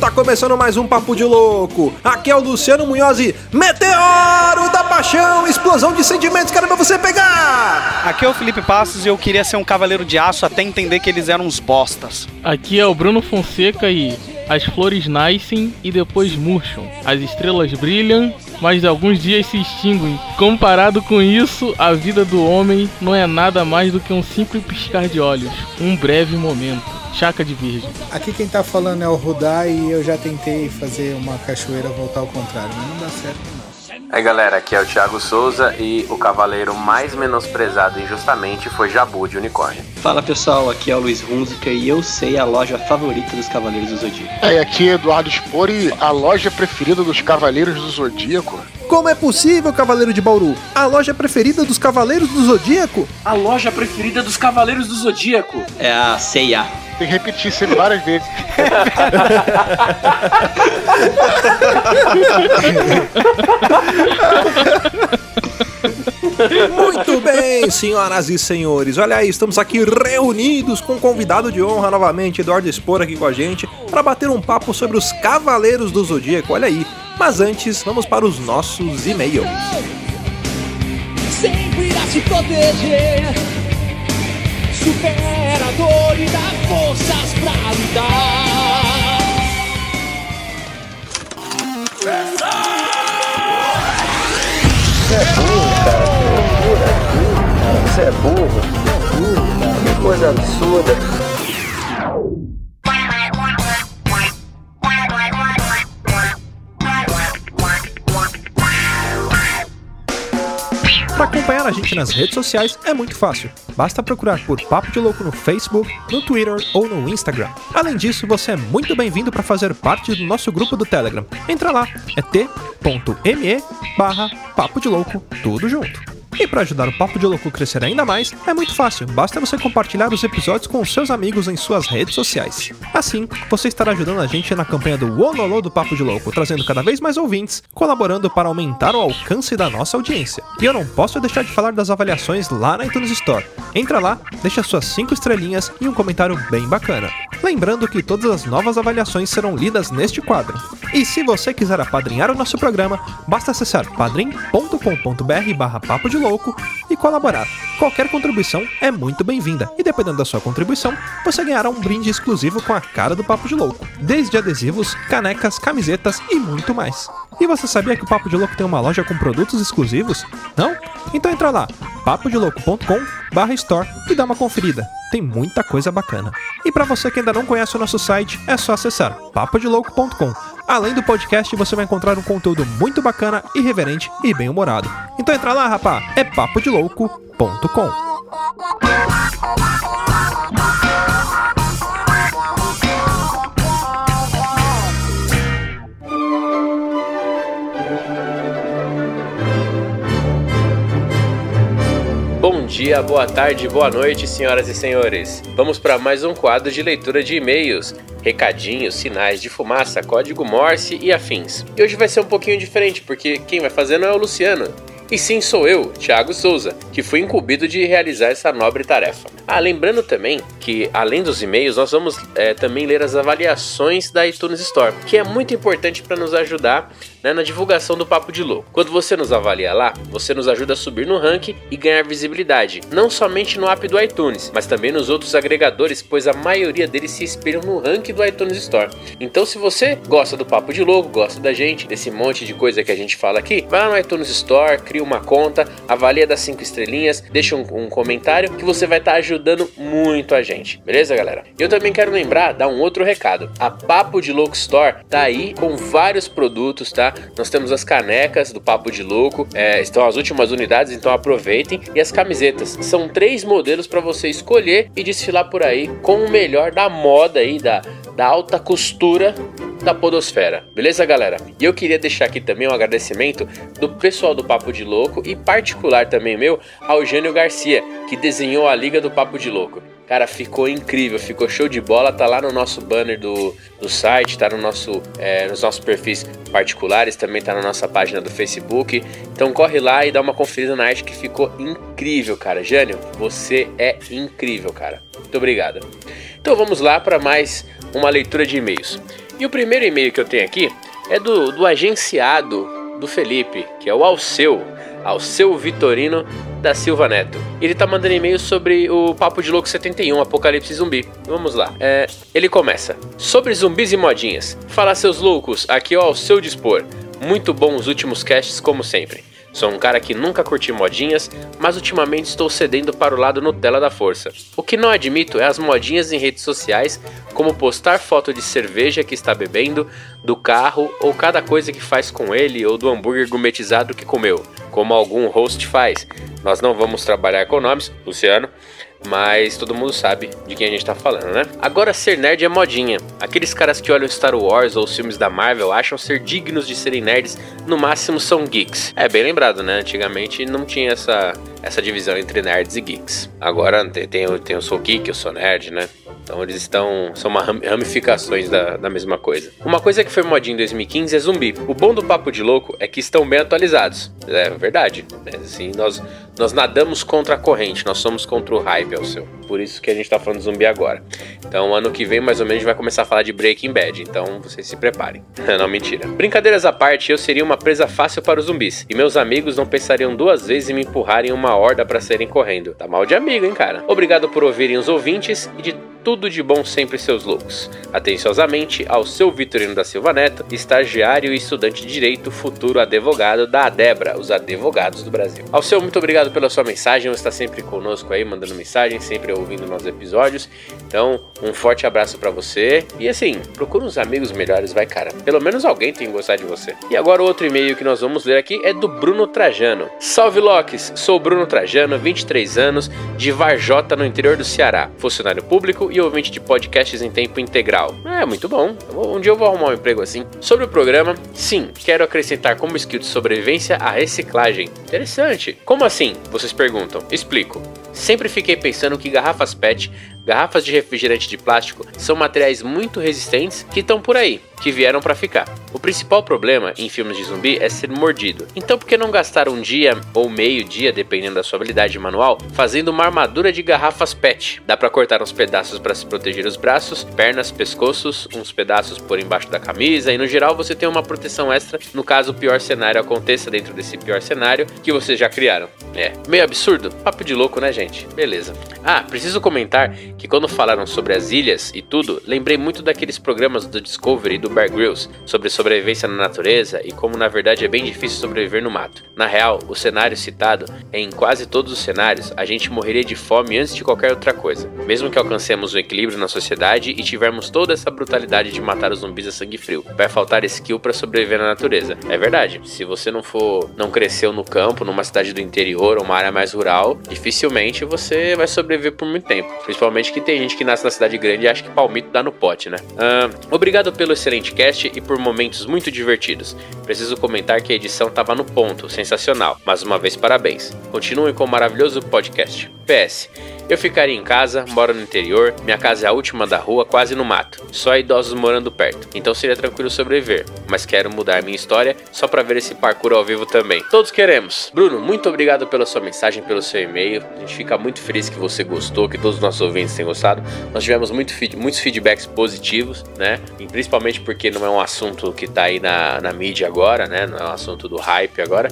Tá começando mais um Papo de Louco. Aqui é o Luciano Munhoz e Meteoro da Paixão, explosão de sentimentos, quero ver você pegar! Aqui é o Felipe Passos e eu queria ser um cavaleiro de aço até entender que eles eram uns bostas. Aqui é o Bruno Fonseca e as flores nascem e depois murcham. As estrelas brilham, mas alguns dias se extinguem. Comparado com isso, a vida do homem não é nada mais do que um simples piscar de olhos, um breve momento. Chaca de Virgem. Aqui quem tá falando é o Rudá e eu já tentei fazer uma cachoeira voltar ao contrário, mas não dá certo Aí galera, aqui é o Thiago Souza e o cavaleiro mais menosprezado injustamente foi Jabu de Unicórnio. Fala pessoal, aqui é o Luiz Hunziker e eu sei a loja favorita dos Cavaleiros do Zodíaco. É, aqui é Eduardo Spori, a loja preferida dos Cavaleiros do Zodíaco. Como é possível, Cavaleiro de Bauru? A loja preferida dos Cavaleiros do Zodíaco? A loja preferida dos Cavaleiros do Zodíaco? É a C&A. Tem que repetir sempre várias vezes. Muito bem, senhoras e senhores. Olha aí, estamos aqui reunidos com um convidado de honra novamente, Eduardo Expor aqui com a gente, para bater um papo sobre os Cavaleiros do Zodíaco. Olha aí. Mas antes, vamos para os nossos e-mails. Sempre irá se proteger. Superador e dá forças pra lutar. Você é burro, cara. Você é burro. Você é burro, cara. Que coisa absurda. Para acompanhar a gente nas redes sociais é muito fácil. Basta procurar por Papo de Louco no Facebook, no Twitter ou no Instagram. Além disso, você é muito bem-vindo para fazer parte do nosso grupo do Telegram. Entra lá, é t.me barra Papo de Louco, tudo junto. E para ajudar o Papo de Louco a crescer ainda mais, é muito fácil, basta você compartilhar os episódios com seus amigos em suas redes sociais. Assim, você estará ajudando a gente na campanha do Ololô do Papo de Louco, trazendo cada vez mais ouvintes, colaborando para aumentar o alcance da nossa audiência. E eu não posso deixar de falar das avaliações lá na iTunes Store. Entra lá, deixa suas 5 estrelinhas e um comentário bem bacana. Lembrando que todas as novas avaliações serão lidas neste quadro. E se você quiser apadrinhar o nosso programa, basta acessar padrim.com.br barra papo de louco e colaborar. Qualquer contribuição é muito bem-vinda e dependendo da sua contribuição, você ganhará um brinde exclusivo com a cara do Papo de Louco, desde adesivos, canecas, camisetas e muito mais. E você sabia que o Papo de Louco tem uma loja com produtos exclusivos? Não? Então entra lá, papodilouco.com/store e dá uma conferida. Tem muita coisa bacana. E para você que ainda não conhece o nosso site, é só acessar papodilouco.com. Além do podcast, você vai encontrar um conteúdo muito bacana, irreverente e bem-humorado. Então entra lá, rapá, é papodelouco.com. dia, boa tarde, boa noite, senhoras e senhores. Vamos para mais um quadro de leitura de e-mails, recadinhos, sinais de fumaça, código Morse e afins. E hoje vai ser um pouquinho diferente, porque quem vai fazer não é o Luciano, e sim sou eu, Thiago Souza, que fui incumbido de realizar essa nobre tarefa. Ah, lembrando também que, além dos e-mails, nós vamos é, também ler as avaliações da iTunes Store, que é muito importante para nos ajudar né, na divulgação do Papo de Louco. Quando você nos avalia lá, você nos ajuda a subir no ranking e ganhar visibilidade, não somente no app do iTunes, mas também nos outros agregadores, pois a maioria deles se inspiram no ranking do iTunes Store. Então, se você gosta do Papo de Louco, gosta da gente, desse monte de coisa que a gente fala aqui, vai lá no iTunes Store, cria uma conta, avalia das 5 estrelinhas, deixa um, um, comentário que você vai estar tá ajudando muito a gente. Beleza, galera? Eu também quero lembrar, dar um outro recado. A Papo de Louco Store tá aí com vários produtos, tá? Nós temos as canecas do Papo de Louco, é, estão as últimas unidades, então aproveitem. E as camisetas. São três modelos para você escolher e desfilar por aí com o melhor da moda aí, da, da alta costura da podosfera. Beleza, galera? E eu queria deixar aqui também um agradecimento do pessoal do Papo de Louco e particular também meu ao Jânio Garcia, que desenhou a Liga do Papo de Louco. Cara, ficou incrível, ficou show de bola. Tá lá no nosso banner do, do site, tá no nosso, é, nos nossos perfis particulares, também tá na nossa página do Facebook. Então corre lá e dá uma conferida na arte que ficou incrível, cara. Jânio, você é incrível, cara. Muito obrigado. Então vamos lá para mais uma leitura de e-mails. E o primeiro e-mail que eu tenho aqui é do, do agenciado do Felipe, que é o Alceu, Alceu Vitorino da Silva Neto. Ele tá mandando e-mail sobre o Papo de Louco 71, Apocalipse Zumbi. Vamos lá. É, ele começa. Sobre zumbis e modinhas. Fala seus loucos, aqui o ao seu dispor. Muito bom os últimos casts, como sempre. Sou um cara que nunca curti modinhas, mas ultimamente estou cedendo para o lado Nutella da força. O que não admito é as modinhas em redes sociais, como postar foto de cerveja que está bebendo, do carro ou cada coisa que faz com ele ou do hambúrguer gourmetizado que comeu, como algum host faz. Nós não vamos trabalhar com nomes, Luciano, mas todo mundo sabe de quem a gente tá falando, né? Agora, ser nerd é modinha. Aqueles caras que olham Star Wars ou os filmes da Marvel acham ser dignos de serem nerds, no máximo são geeks. É bem lembrado, né? Antigamente não tinha essa, essa divisão entre nerds e geeks. Agora tem, tem, tem eu sou geek, eu sou nerd, né? Então eles estão. São uma ramificações da, da mesma coisa. Uma coisa que foi modinha em 2015 é zumbi. O bom do Papo de Louco é que estão bem atualizados. É verdade. É, assim, nós, nós nadamos contra a corrente, nós somos contra o hype, é o seu. Por isso que a gente tá falando zumbi agora. Então, ano que vem, mais ou menos, a gente vai começar a falar de Breaking Bad. Então, vocês se preparem. não, mentira. Brincadeiras à parte, eu seria uma presa fácil para os zumbis. E meus amigos não pensariam duas vezes em me empurrarem uma horda para saírem correndo. Tá mal de amigo, hein, cara? Obrigado por ouvirem os ouvintes e de tudo de bom sempre seus loucos. Atenciosamente, ao seu Vitorino da Silva Neto, estagiário e estudante de Direito, futuro advogado da Adebra, os advogados do Brasil. Ao seu, muito obrigado pela sua mensagem, você está sempre conosco aí, mandando mensagem, sempre ouvindo nossos episódios. Então, um forte abraço para você. E assim, procura uns amigos melhores, vai cara. Pelo menos alguém tem que gostar de você. E agora o outro e-mail que nós vamos ler aqui é do Bruno Trajano. Salve Locks, sou Bruno Trajano, 23 anos, de Varjota, no interior do Ceará. Funcionário público e ouvinte de podcasts em tempo integral. É, muito bom. Um dia eu vou arrumar um emprego assim. Sobre o programa, sim, quero acrescentar como skill de sobrevivência a reciclagem. Interessante. Como assim? Vocês perguntam. Explico. Sempre fiquei pensando que garrafas PET Garrafas de refrigerante de plástico são materiais muito resistentes que estão por aí, que vieram para ficar. O principal problema em filmes de zumbi é ser mordido. Então por que não gastar um dia ou meio dia, dependendo da sua habilidade manual, fazendo uma armadura de garrafas PET? Dá para cortar uns pedaços para se proteger os braços, pernas, pescoços, uns pedaços por embaixo da camisa e no geral você tem uma proteção extra no caso o pior cenário aconteça dentro desse pior cenário que vocês já criaram. É, meio absurdo? Papo de louco, né, gente? Beleza. Ah, preciso comentar que quando falaram sobre as ilhas e tudo, lembrei muito daqueles programas do Discovery e do Bear Grylls sobre sobrevivência na natureza e como na verdade é bem difícil sobreviver no mato. Na real, o cenário citado, em quase todos os cenários, a gente morreria de fome antes de qualquer outra coisa, mesmo que alcancemos o equilíbrio na sociedade e tivermos toda essa brutalidade de matar os zumbis a sangue frio. Vai faltar skill para sobreviver na natureza. É verdade. Se você não for, não cresceu no campo, numa cidade do interior ou uma área mais rural, dificilmente você vai sobreviver por muito tempo, principalmente que tem gente que nasce na cidade grande e acha que palmito dá no pote, né? Uh, obrigado pelo excelente cast e por momentos muito divertidos. Preciso comentar que a edição tava no ponto, sensacional. Mas uma vez parabéns. Continuem com o maravilhoso podcast. PS. Eu ficaria em casa, moro no interior, minha casa é a última da rua, quase no mato. Só idosos morando perto, então seria tranquilo sobreviver. Mas quero mudar minha história só para ver esse parkour ao vivo também. Todos queremos. Bruno, muito obrigado pela sua mensagem, pelo seu e-mail. A gente fica muito feliz que você gostou, que todos os nossos ouvintes gostado. Nós tivemos muito feed, muitos feedbacks positivos, né? E principalmente porque não é um assunto que tá aí na, na mídia agora, né? Não é um assunto do hype agora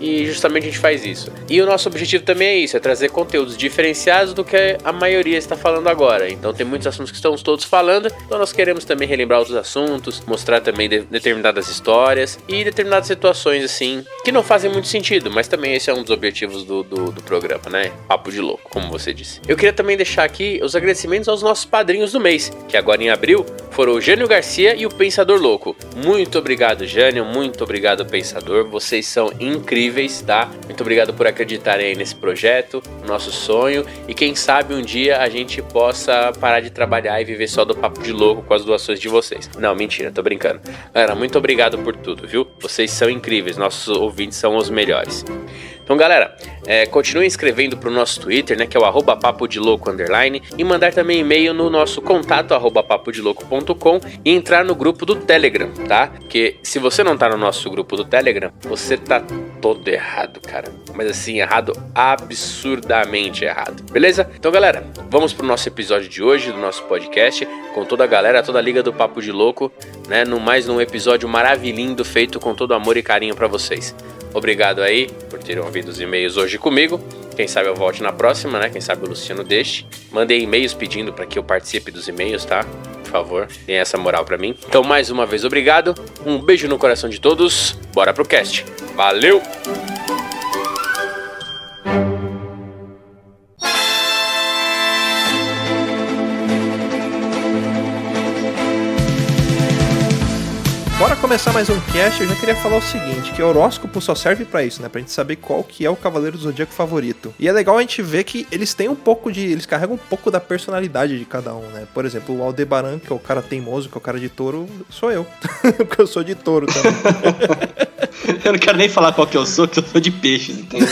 e justamente a gente faz isso. E o nosso objetivo também é isso, é trazer conteúdos diferenciados do que a maioria está falando agora. Então tem muitos assuntos que estamos todos falando, então nós queremos também relembrar outros assuntos, mostrar também de determinadas histórias e determinadas situações assim que não fazem muito sentido, mas também esse é um dos objetivos do, do, do programa, né? Papo de louco, como você disse. Eu queria também deixar aqui os agradecimentos aos nossos padrinhos do mês, que agora em abril foram o Jânio Garcia e o Pensador Louco. Muito obrigado, Jânio, muito obrigado, Pensador, vocês são incríveis incríveis, tá? Muito obrigado por acreditarem nesse projeto, nosso sonho e quem sabe um dia a gente possa parar de trabalhar e viver só do papo de louco com as doações de vocês. Não, mentira, tô brincando. Galera, muito obrigado por tudo, viu? Vocês são incríveis, nossos ouvintes são os melhores. Então, galera, é, continue escrevendo pro nosso Twitter, né? Que é o arroba papo de louco underline. E mandar também e-mail no nosso contato arroba papodelouco.com e entrar no grupo do Telegram, tá? Porque se você não tá no nosso grupo do Telegram, você tá todo errado, cara. Mas assim, errado, absurdamente errado. Beleza? Então, galera, vamos pro nosso episódio de hoje do nosso podcast com toda a galera, toda a liga do Papo de Louco, né? No mais num episódio maravilhindo feito com todo amor e carinho para vocês. Obrigado aí por terem ouvido os e-mails hoje comigo. Quem sabe eu volte na próxima, né? Quem sabe o Luciano deixe. Mandei e-mails pedindo para que eu participe dos e-mails, tá? Por favor, deem essa moral para mim. Então, mais uma vez, obrigado. Um beijo no coração de todos. Bora pro cast. Valeu! Começar mais um cast, eu já queria falar o seguinte, que o horóscopo só serve pra isso, né? Pra gente saber qual que é o Cavaleiro do Zodíaco favorito. E é legal a gente ver que eles têm um pouco de... Eles carregam um pouco da personalidade de cada um, né? Por exemplo, o Aldebaran, que é o cara teimoso, que é o cara de touro, sou eu. Porque eu sou de touro também. eu não quero nem falar qual que eu sou, que eu sou de peixes, entendeu?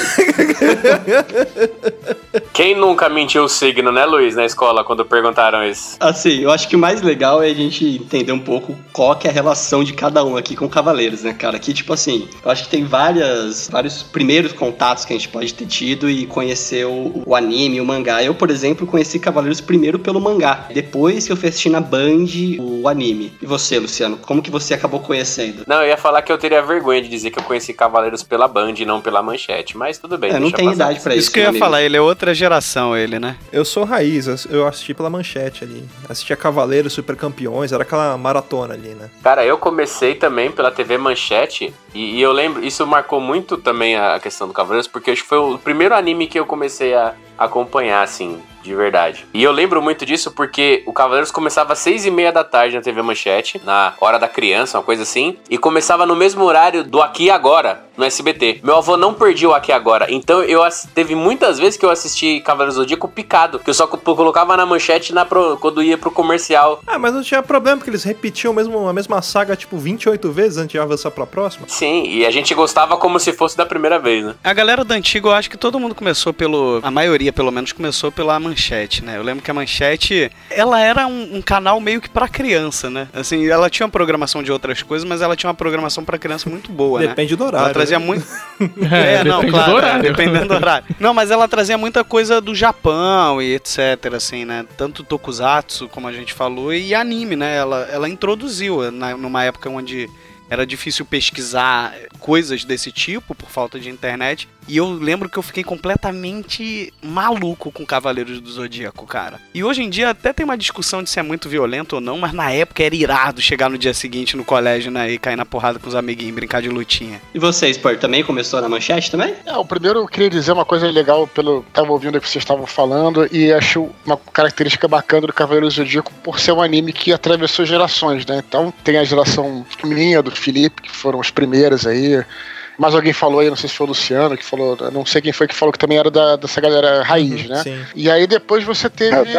Quem nunca mentiu o signo, né, Luiz, na escola, quando perguntaram isso? Assim, eu acho que o mais legal é a gente entender um pouco qual que é a relação de cada um aqui com Cavaleiros, né, cara? Que, tipo assim, eu acho que tem várias, vários primeiros contatos que a gente pode ter tido e conhecer o, o anime, o mangá. Eu, por exemplo, conheci Cavaleiros primeiro pelo mangá. Depois que eu fui assistir na Band o anime. E você, Luciano, como que você acabou conhecendo? Não, eu ia falar que eu teria vergonha de dizer que eu conheci Cavaleiros pela Band e não pela manchete, mas tudo bem. É, não tem idade pra isso. Isso que eu ia falar, ele é outra geração, ele, né? Eu sou raiz, eu assisti pela manchete ali. Assistia Cavaleiros Super Campeões, era aquela maratona ali, né? Cara, eu comecei também pela TV Manchete e, e eu lembro, isso marcou muito também a questão do Cavaleiros, porque acho que foi o primeiro anime que eu comecei a acompanhar, assim, de verdade. E eu lembro muito disso porque o Cavaleiros começava às seis e meia da tarde na TV Manchete, na hora da criança, uma coisa assim, e começava no mesmo horário do Aqui e Agora, no SBT. Meu avô não perdia o Aqui e Agora, então eu teve muitas vezes que eu assisti Cavaleiros do Zodíaco picado, que eu só colocava na manchete na pro, quando ia pro comercial. Ah, mas não tinha problema, porque eles repetiam mesmo, a mesma saga, tipo, 28 vezes antes de avançar pra próxima. Sim, e a gente gostava como se fosse da primeira vez, né? A galera do antigo, eu acho que todo mundo começou pelo... A maioria, pelo menos, começou pela manchete, né? Eu lembro que a manchete, ela era um, um canal meio que pra criança, né? Assim, ela tinha uma programação de outras coisas, mas ela tinha uma programação pra criança muito boa, né? Depende do horário. Ela trazia né? muito... É, é, não, depende claro, do horário. dependendo do horário. Não, mas ela trazia muita coisa do Japão e etc, assim, né? Tanto tokusatsu, como a gente falou, e anime, né? Ela, ela introduziu na, numa época onde era difícil pesquisar coisas desse tipo por falta de internet. E eu lembro que eu fiquei completamente maluco com Cavaleiros do Zodíaco, cara. E hoje em dia até tem uma discussão de se é muito violento ou não, mas na época era irado chegar no dia seguinte no colégio, né, e cair na porrada com os amiguinhos, brincar de lutinha. E você, Sport, também começou na manchete também? É, o primeiro eu queria dizer uma coisa legal pelo tava ouvindo o que vocês estavam falando e acho uma característica bacana do Cavaleiros do Zodíaco por ser um anime que atravessou gerações, né? Então tem a geração minha, do Felipe, que foram os primeiros aí. Mas alguém falou aí, não sei se foi o Luciano, que falou, não sei quem foi que falou que também era da, dessa galera raiz, né? Sim. E aí depois você teve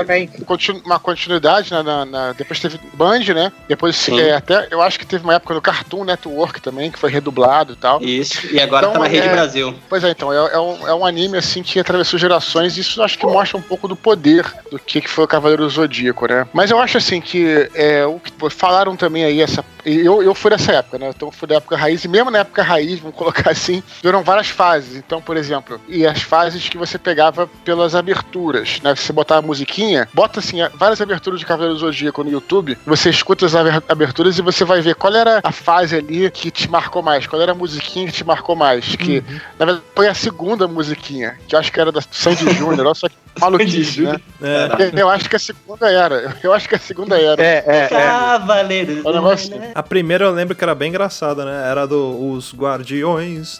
continu- uma continuidade, né? na- na- depois teve Band, né? Depois Sim. é, até, eu acho que teve uma época no Cartoon Network também, que foi redublado e tal. Isso. E agora Então, tá na Rede é- Brasil. Pois é, então, é, é um, é um anime assim que atravessou gerações e isso acho que mostra um pouco do poder do que, que foi o Cavaleiro do Zodíaco, né? Mas eu acho assim que é, o que falaram também aí, essa. Eu, eu fui dessa época, né? Então eu fui da época raiz, e mesmo na época raiz, vamos colocar assim, duram várias fases. Então, por exemplo, e as fases que você pegava pelas aberturas, né? Você botava a musiquinha, bota assim, várias aberturas de Cavaleiro do Zodíaco no YouTube, você escuta as aber- aberturas e você vai ver qual era a fase ali que te marcou mais, qual era a musiquinha que te marcou mais. Que, na verdade, foi a segunda musiquinha, que eu acho que era da Sandy Júnior, olha só que maluquice, né? É, Eu acho que a segunda era. Eu acho que a segunda era. É, é, é. Cavaleiros. É negócio- a primeira eu lembro que era bem engraçada, né? Era do Os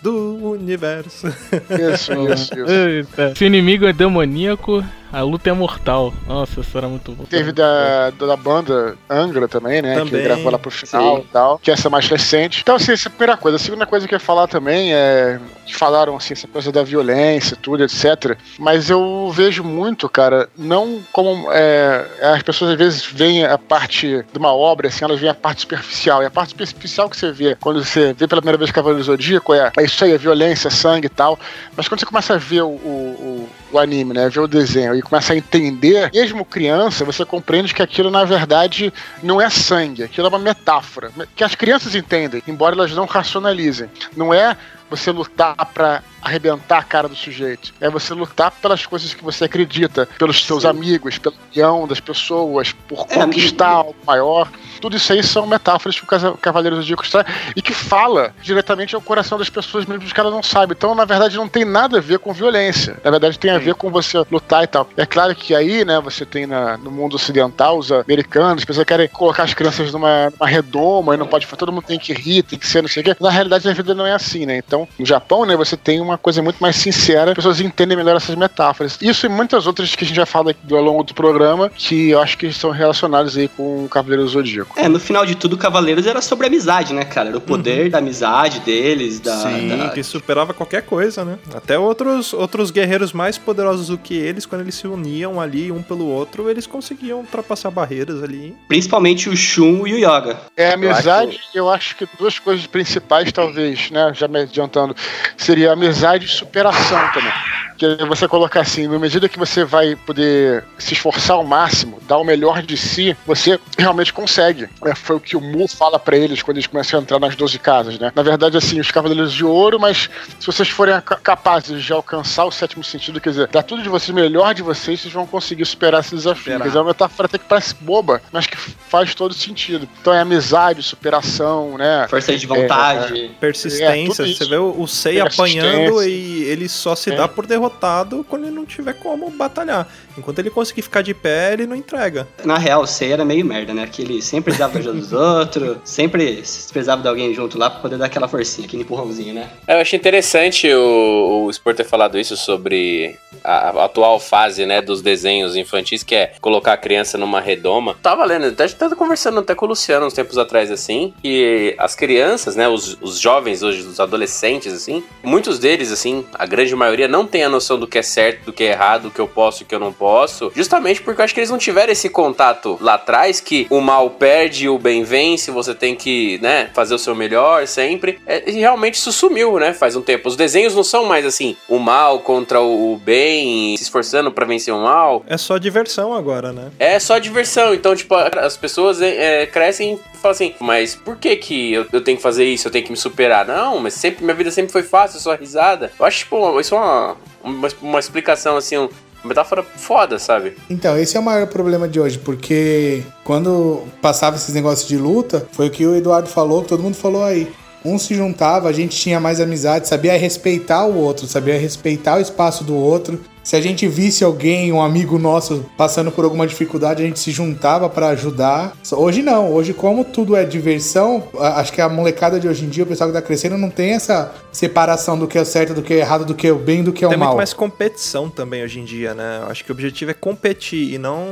Do Universo. Isso, isso, isso. Se o inimigo é demoníaco, A luta é mortal. Nossa, isso era muito bom. Teve da, da banda Angra também, né? Também, que gravou lá pro final sim. e tal. Que essa é mais recente. Então, assim, essa é a primeira coisa. A segunda coisa que eu ia falar também é. Que falaram, assim, essa coisa da violência, tudo, etc. Mas eu vejo muito, cara, não como. É, as pessoas às vezes veem a parte de uma obra, assim, elas veem a parte superficial. E a parte superficial que você vê quando você vê pela primeira vez Cavaleiro do Zodíaco é, é isso aí, é violência, sangue e tal. Mas quando você começa a ver o, o, o- o anime, né? Ver o desenho e começa a entender, mesmo criança, você compreende que aquilo, na verdade, não é sangue, aquilo é uma metáfora. Que as crianças entendem, embora elas não racionalizem. Não é você lutar pra arrebentar a cara do sujeito. É você lutar pelas coisas que você acredita, pelos seus amigos, pela união das pessoas, por É, conquistar algo maior. Tudo isso aí são metáforas que o Cavaleiro do Zodíaco traz e que fala diretamente ao coração das pessoas, mesmo que ela não sabe. Então, na verdade, não tem nada a ver com violência. Na verdade, tem a ver com você lutar e tal. É claro que aí, né, você tem na- no mundo ocidental, os americanos, as pessoas querem colocar as crianças numa, numa redoma e não pode todo mundo tem que rir, tem que ser não sei o quê. Na realidade, a vida não é assim, né? Então, no Japão, né, você tem uma coisa muito mais sincera, as pessoas entendem melhor essas metáforas. Isso e muitas outras que a gente já fala aqui ao longo do programa, que eu acho que são relacionadas aí com o Cavaleiro do Zodíaco. É, no final de tudo, Cavaleiros era sobre amizade, né, cara? Era o poder da amizade deles, da. Sim, da- que superava qualquer coisa, né? Até outros, outros guerreiros mais poderosos do que eles, quando eles se uniam ali um pelo outro, eles conseguiam ultrapassar barreiras ali. Principalmente o Shun e o Yoga. É, amizade, eu acho que duas coisas principais, talvez, né? Já me adiantando, seria amizade e superação também. Que é você colocar assim, na medida que você vai poder se esforçar ao máximo, dar o melhor de si, você realmente consegue. É, foi o que o Mu fala pra eles quando eles começam a entrar nas 12 casas, né? Na verdade, assim, os Cavaleiros de Ouro, mas se vocês forem ca- capazes de alcançar o sétimo sentido, quer dizer, dar tudo de vocês, o melhor de vocês, vocês vão conseguir superar esse desafio. Quer dizer, é uma metáfora até que parece boba, mas que faz todo sentido. Então é amizade, superação, né? Força de vontade. Persistência, É, tudo você isso. vê o, Sei Persistência. apanhando e ele só se É. dá por derrotado quando ele não tiver como batalhar. Enquanto ele conseguir ficar de pé, ele não entrega. Na real, o Sei era meio merda, né? Que ele sempre precisava da ajuda dos outros, sempre precisava de alguém junto lá pra poder dar aquela forcinha, aquele empurrãozinho, né? Eu achei interessante o, o Sport ter falado isso sobre a, a atual fase, né, dos desenhos infantis, que é colocar a criança numa redoma. Tava lendo, até tava conversando até com o Luciano uns tempos atrás, assim, que as crianças, né, os, os jovens hoje, os adolescentes, assim, muitos deles, assim, a grande maioria não tem a noção do que é certo, do que é errado, do que eu posso, do que eu não posso, justamente porque eu acho que eles não tiveram esse contato lá atrás, que o mal perde e o bem vence, você tem que, né, fazer o seu melhor sempre. É, e realmente isso sumiu, né, faz um tempo. Os desenhos não são mais assim, o mal contra o bem, se esforçando pra vencer o mal. É só diversão agora, né? É só diversão. Então, tipo, as pessoas é, crescem e falam assim, mas por que que eu, eu tenho que fazer isso? Eu tenho que me superar? Não, mas sempre, minha vida sempre foi fácil, só risada. Eu acho, tipo, isso é uma, uma, uma explicação, assim, uma metáfora foda, sabe? Então, esse é o maior problema de hoje, porque quando passava esses negócios de luta, foi o que o Eduardo falou, que todo mundo falou aí. Um se juntava, a gente tinha mais amizade, sabia respeitar o outro, sabia respeitar o espaço do outro. Se a gente visse alguém, um amigo nosso, passando por alguma dificuldade, a gente se juntava pra ajudar. Hoje não, hoje, como tudo é diversão, acho que a molecada de hoje em dia, o pessoal que tá crescendo, não tem essa separação do que é o certo, do que é errado, do que é o bem, do que é o Tem mal. muito mais competição também hoje em dia, né? Acho que o objetivo é competir e não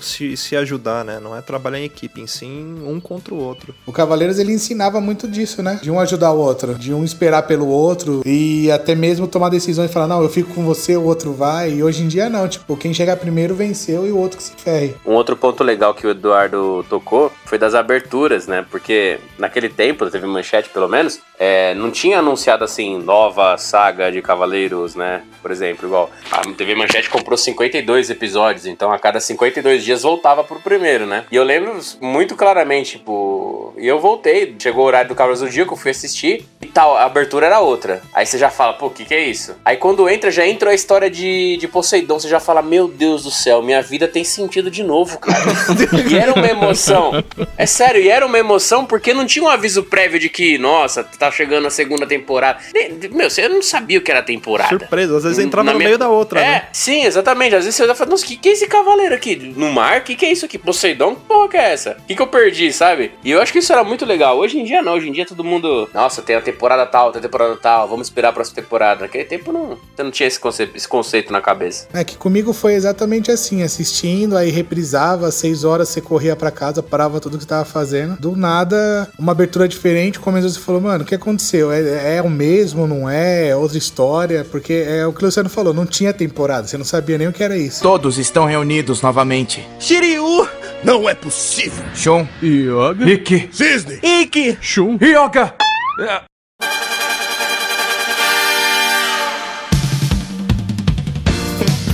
se, se ajudar, né? Não é trabalhar em equipe, em sim um contra o outro. O Cavaleiros ele ensinava muito disso, né? De um ajudar o outro, de um esperar pelo outro e até mesmo tomar decisões e falar: não, eu fico com você, o outro vai. E hoje em dia não, tipo, quem chegar primeiro venceu e o outro que se ferre. Um outro ponto legal que o Eduardo tocou foi das aberturas, né? Porque naquele tempo, teve manchete pelo menos, é, não tinha anunciado assim, nova saga de Cavaleiros, né? Por exemplo, igual a TV Manchete comprou 52 episódios, então a cada 52 dias voltava pro primeiro, né? E eu lembro muito claramente, tipo, e eu voltei, chegou o horário do Cavaleiros do eu fui assistir e tal, a abertura era outra. Aí você já fala, pô, o que, que é isso? Aí quando entra, já entra a história de, de Poseidon, você já fala, meu Deus do céu, minha vida tem sentido de novo, cara. e era uma emoção. É sério, e era uma emoção porque não tinha um aviso prévio de que, nossa, tá chegando a segunda temporada. Meu, você não sabia o que era temporada. Surpresa, às vezes entrava Na no minha- meio da outra, É, né? sim, exatamente. Às vezes você fala, nossa, o que, que é esse cavaleiro aqui? No mar? O que, que é isso aqui? Poseidon? Que porra que é essa? O que, que eu perdi, sabe? E eu acho que isso era muito legal. Hoje em dia não, hoje em dia todo mundo. Nossa, tem a temporada tal, tem a temporada tal, vamos esperar a próxima temporada. Naquele tempo não. Você não tinha esse conceito, esse conceito na cabeça. É que comigo foi exatamente assim, assistindo, aí reprisava, às seis horas você corria pra casa, parava tudo que você tava fazendo. Do nada, uma abertura diferente, começou você falou, mano, o que aconteceu? É, é o mesmo, não é? É outra história? Porque é o que o Luciano falou, não tinha temporada, você não sabia nem o que era isso. Todos estão reunidos novamente. Shiryu! Não é possível! Shun. Yoga. Ikki. Cisne! Ikki. Shun. Yoga.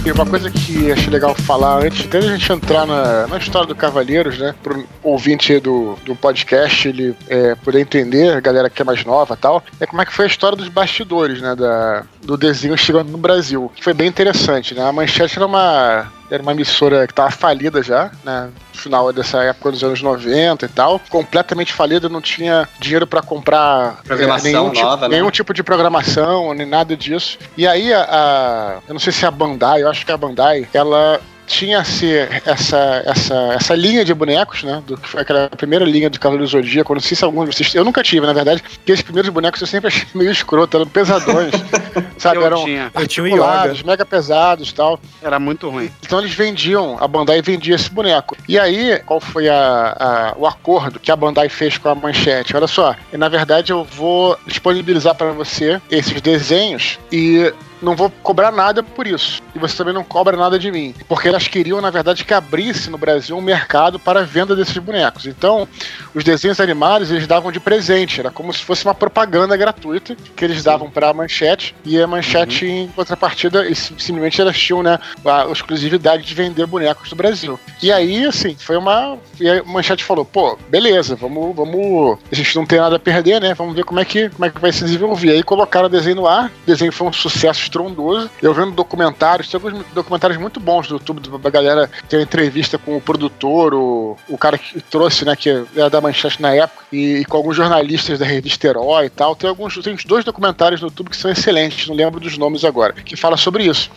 E uma coisa que acho legal falar antes, de a gente entrar na, na história do Cavaleiros, né? Pro ouvinte do, do podcast ele é, poder entender, a galera que é mais nova e tal, é como é que foi a história dos bastidores, né? Da, do desenho chegando no Brasil. Que foi bem interessante, né? A Manchete era uma, era uma emissora que estava falida já, né? No final dessa época dos anos 90 e tal. Completamente falida, não tinha dinheiro para comprar eh, Programação nenhum, tipo, nova, né? nenhum tipo de programação, nem nada disso. E aí, a, a- eu não sei se é a Bandai, eu acho que é a Bandai, ela tinha se essa, essa, essa linha de bonecos, né? Do aquela primeira linha do Cavaleiro do Zodíaco. Eu não sei se alguns de vocês. Eu nunca tive, na verdade, porque esses primeiros bonecos eu sempre achei meio escroto, eram pesadões. sabe? Eu eram tinha. Eu tinha articulados, mega pesados e tal. Era muito ruim. Então eles vendiam, a Bandai vendia esse boneco. E aí, qual foi a- a- o acordo que a Bandai fez com a Manchete? Olha só, e, na verdade eu vou disponibilizar para você esses desenhos e não vou cobrar nada por isso. E você também não cobra nada de mim. Porque elas queriam, na verdade, que abrisse no Brasil um mercado para a venda desses bonecos. Então, os desenhos animados eles davam de presente. Era como se fosse uma propaganda gratuita que eles davam para a Manchete. E a Manchete, em contrapartida, simplesmente elas tinham né, a exclusividade de vender bonecos do Brasil. E aí, assim, foi uma. E a Manchete falou: pô, beleza, vamos, vamos. A gente não tem nada a perder, né? Vamos ver como é que, como é que vai se desenvolver. Aí colocaram o desenho no ar. O desenho foi um sucesso estrondoso. Eu vendo documentários, tem alguns documentários muito bons do YouTube da galera. Tem uma entrevista com o produtor, o, o cara que trouxe, né, que era da Manchete na época, e, e com alguns jornalistas da revista Herói e tal. Tem alguns, tem uns dois documentários no YouTube que são excelentes, não lembro dos nomes agora, que fala sobre isso.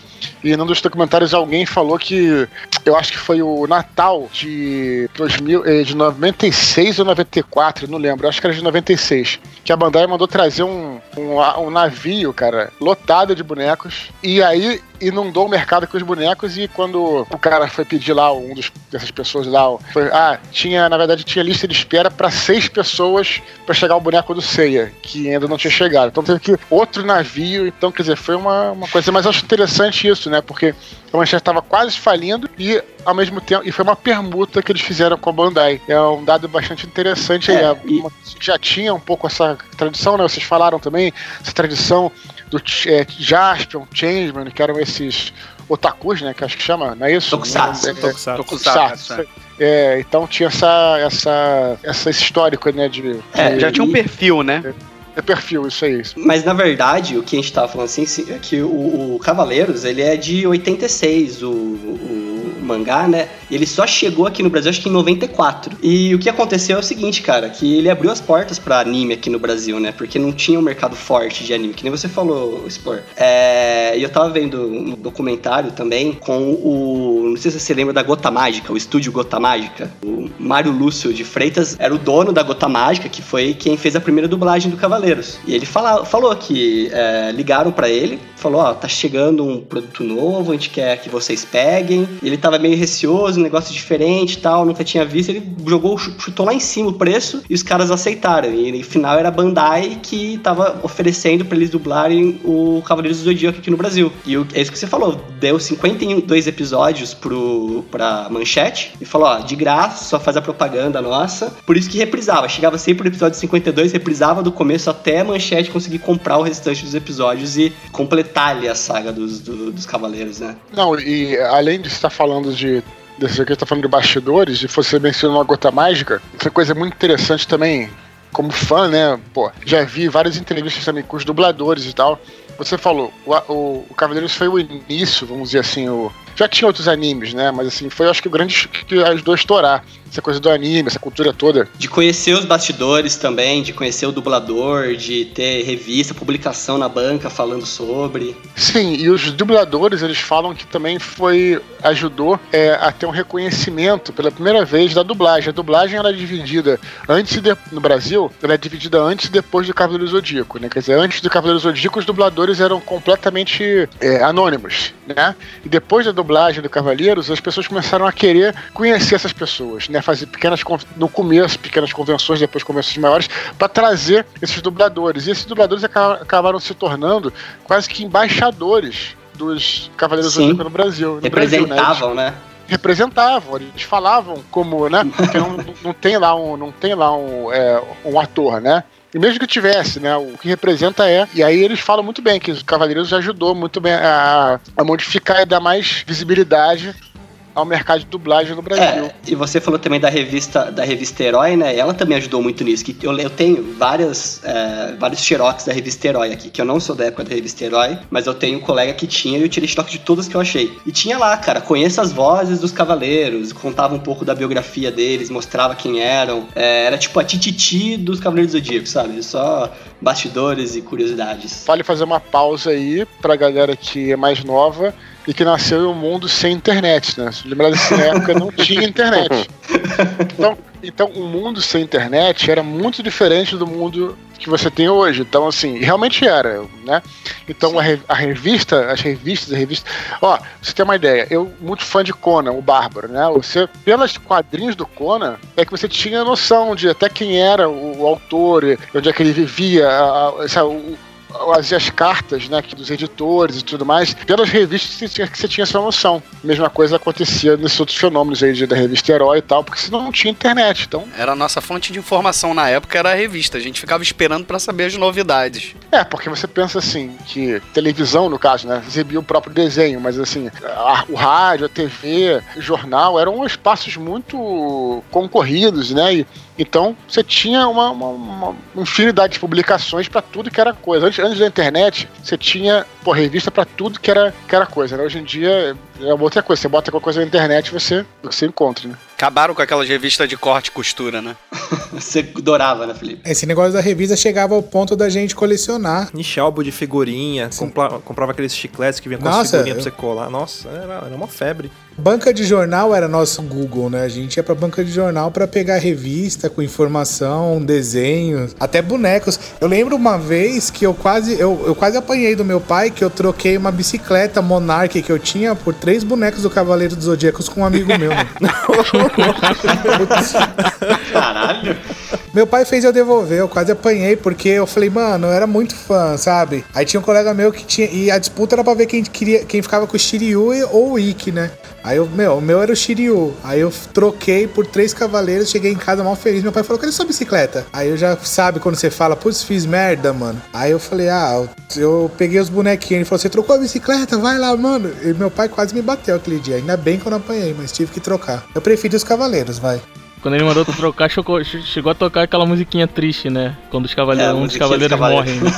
E num dos documentários alguém falou que eu acho que foi o Natal de 2000, eh, de 96 ou 94, não lembro, acho que era de 96, que a Bandai mandou trazer um, um, um navio, cara, lotado de bonecos, e aí inundou o mercado com os bonecos e quando o cara foi pedir lá, um dos, dessas pessoas lá, foi, ah, tinha, na verdade, tinha lista de espera para seis pessoas para chegar o boneco do Seiya, que ainda não tinha chegado. Então teve que outro navio, então quer dizer, foi uma, uma coisa, mas acho interessante isso, né? Porque a Manchete estava quase falindo e ao mesmo tempo, e foi uma permuta que eles fizeram com a Bandai. É um dado bastante interessante É, aí. e- Uma- já tinha um pouco essa tradição, né? Vocês falaram também, essa tradição do é, Jaspion, Changeman, que eram esses otakus, né? Que acho que chama, não é isso? Tokusatsu. É, é, Tokusatsu. Tokusatsu. É, então tinha essa, essa, essa esse histórico, né? De, É, de- Já tinha um E- perfil, né? De perfil, isso aí. Mas na verdade, o que a gente tava falando assim, sim, é que o, o Cavaleiros, ele é de 86, o, o mangá, né? Ele só chegou aqui no Brasil, acho que em 94. E o que aconteceu é o seguinte, cara, que ele abriu as portas pra anime aqui no Brasil, né? Porque não tinha um mercado forte de anime, que nem você falou, Spor. É, e eu tava vendo um documentário também com o. Não sei se você lembra da Gota Mágica, o estúdio Gota Mágica. O Mário Lúcio de Freitas era o dono da Gota Mágica, que foi quem fez a primeira dublagem do Cavaleiros. E ele fala, falou que é, ligaram pra ele, falou: Ó, tá chegando um produto novo, a gente quer que vocês peguem. Ele tava meio receoso, um negócio diferente tal, nunca tinha visto. Ele jogou, chu- chutou lá em cima o preço e os caras aceitaram. E no final era a Bandai que tava oferecendo pra eles dublarem o Cavaleiros do Zodíaco aqui no Brasil. E é isso que você falou, deu 52 episódios pro, pra Manchete e falou: Ó, de graça, só faz a propaganda nossa. Por isso que reprisava, chegava sempre no episódio 52, reprisava do começo até a Manchete conseguir comprar o restante dos episódios e completar ali a saga dos, do- dos Cavaleiros, né? Não, e além de estar falando de. Desse aqui, está falando de bastidores, e você mencionou a gota mágica, outra coisa muito interessante também, como fã, né? Pô, já vi várias entrevistas também com os dubladores e tal. Você falou, o, o, o Cavaleiros foi o início, vamos dizer assim, o, Já tinha outros animes, né? Mas assim, foi acho que o grande que ajudou a estourar essa coisa do anime, essa cultura toda. De conhecer os bastidores também, de conhecer o dublador, de ter revista, publicação na banca falando sobre. Sim, e os dubladores, eles falam que também foi ajudou é, a ter um reconhecimento pela primeira vez da dublagem. A dublagem era dividida antes e de, no Brasil, ela é dividida antes e depois do Cavaleiro Zodíaco, né? Quer dizer, antes do Cavaleiro Zodíaco, os dubladores eram completamente é, anônimos, né? E depois da dublagem do Cavaleiros, as pessoas começaram a querer conhecer essas pessoas, né? Fazer pequenas no começo pequenas convenções, depois convenções maiores, para trazer esses dubladores. E esses dubladores acabaram se tornando quase que embaixadores dos Cavaleiros do Zodíaco no Brasil. No Representavam, Brasil, né? representavam, eles falavam como, né? Porque não, não tem lá um, não tem lá um, é, um ator, né? E mesmo que tivesse, né? O que representa é. E aí eles falam muito bem que os Cavaleiros ajudou muito bem a, a modificar e dar mais visibilidade ao mercado de dublagem no Brasil. É, e você falou também da revista da revista Herói, né? Ela também ajudou muito nisso. Que eu, eu tenho várias, é, vários xerox da revista Herói aqui, que eu não sou da época da revista Herói, mas eu tenho um colega que tinha e eu tirei xerox de todas que eu achei. E tinha lá, cara, conheça as vozes dos cavaleiros, contava um pouco da biografia deles, mostrava quem eram. É, era tipo a tititi dos Cavaleiros do Zodíaco, sabe? Só bastidores e curiosidades. Vale fazer uma pausa aí pra galera que é mais nova e que nasceu em um mundo sem internet, né? Se lembrar dessa época não tinha internet. Então, então, o mundo sem internet era muito diferente do mundo que você tem hoje. Então, assim, realmente era, né? Então, a, re a, revista, as revistas, a revista. Ó, você tem uma ideia, eu, muito fã de Conan, o Bárbaro, né? Você, pelas quadrinhos do Conan, é que você tinha noção de até quem era o, o autor, onde é que ele vivia, a, a, o, as, as cartas, né, dos editores e tudo mais, pelas revistas que você tinha essa noção. Mesma coisa acontecia nesses outros fenômenos aí de, da revista Herói e tal, porque senão não tinha internet, então... Era a nossa fonte de informação na época, era a revista, a gente ficava esperando para saber as novidades. É, porque você pensa assim, que televisão, no caso, né, exibia o próprio desenho, mas assim, a, o rádio, a TV, o jornal, eram espaços muito concorridos, né, e então você tinha uma, uma, uma infinidade de publicações para tudo que era coisa. Antes, antes da internet, você tinha pô, revista para tudo que era, que era coisa. Né? Hoje em dia é outra coisa. Você bota qualquer coisa na internet você você encontra, né? Acabaram com aquelas revistas de corte e costura, né? você adorava, né, Felipe? Esse negócio da revista chegava ao ponto da gente colecionar. Niche álbum de figurinha, comprava, comprava aqueles chicletes que vinham com Nossa, as figurinhas eu... pra você colar. Nossa, era, era uma febre. Banca de jornal era nosso Google, né? A gente ia pra banca de jornal para pegar revista com informação, desenhos, até bonecos. Eu lembro uma vez que eu quase eu, eu quase apanhei do meu pai que eu troquei uma bicicleta Monarch que eu tinha por três bonecos do Cavaleiro dos Zodíacos com um amigo meu. Né? Caralho. Meu pai fez eu devolver, eu quase apanhei, porque eu falei, mano, eu era muito fã, sabe? Aí tinha um colega meu que tinha. E a disputa era pra ver quem, queria, quem ficava com o Shiryu ou o Ikki, né? Aí eu, meu, o meu era o Shiryu. Aí eu troquei por três cavaleiros, cheguei em casa mal feliz. Meu pai falou: cadê sua bicicleta? Aí eu já sabe quando você fala, putz, fiz merda, mano. Aí eu falei, ah, eu peguei os bonequinhos. Ele falou: você trocou a bicicleta? Vai lá, mano. E meu pai quase me bateu aquele dia. Ainda bem que eu não apanhei, mas tive que trocar. Eu prefiro os cavaleiros, vai. Quando ele mandou tu trocar, chegou, chegou a tocar aquela musiquinha triste, né? Quando os cavaleiros, é, um dos cavaleiros morrem. Né?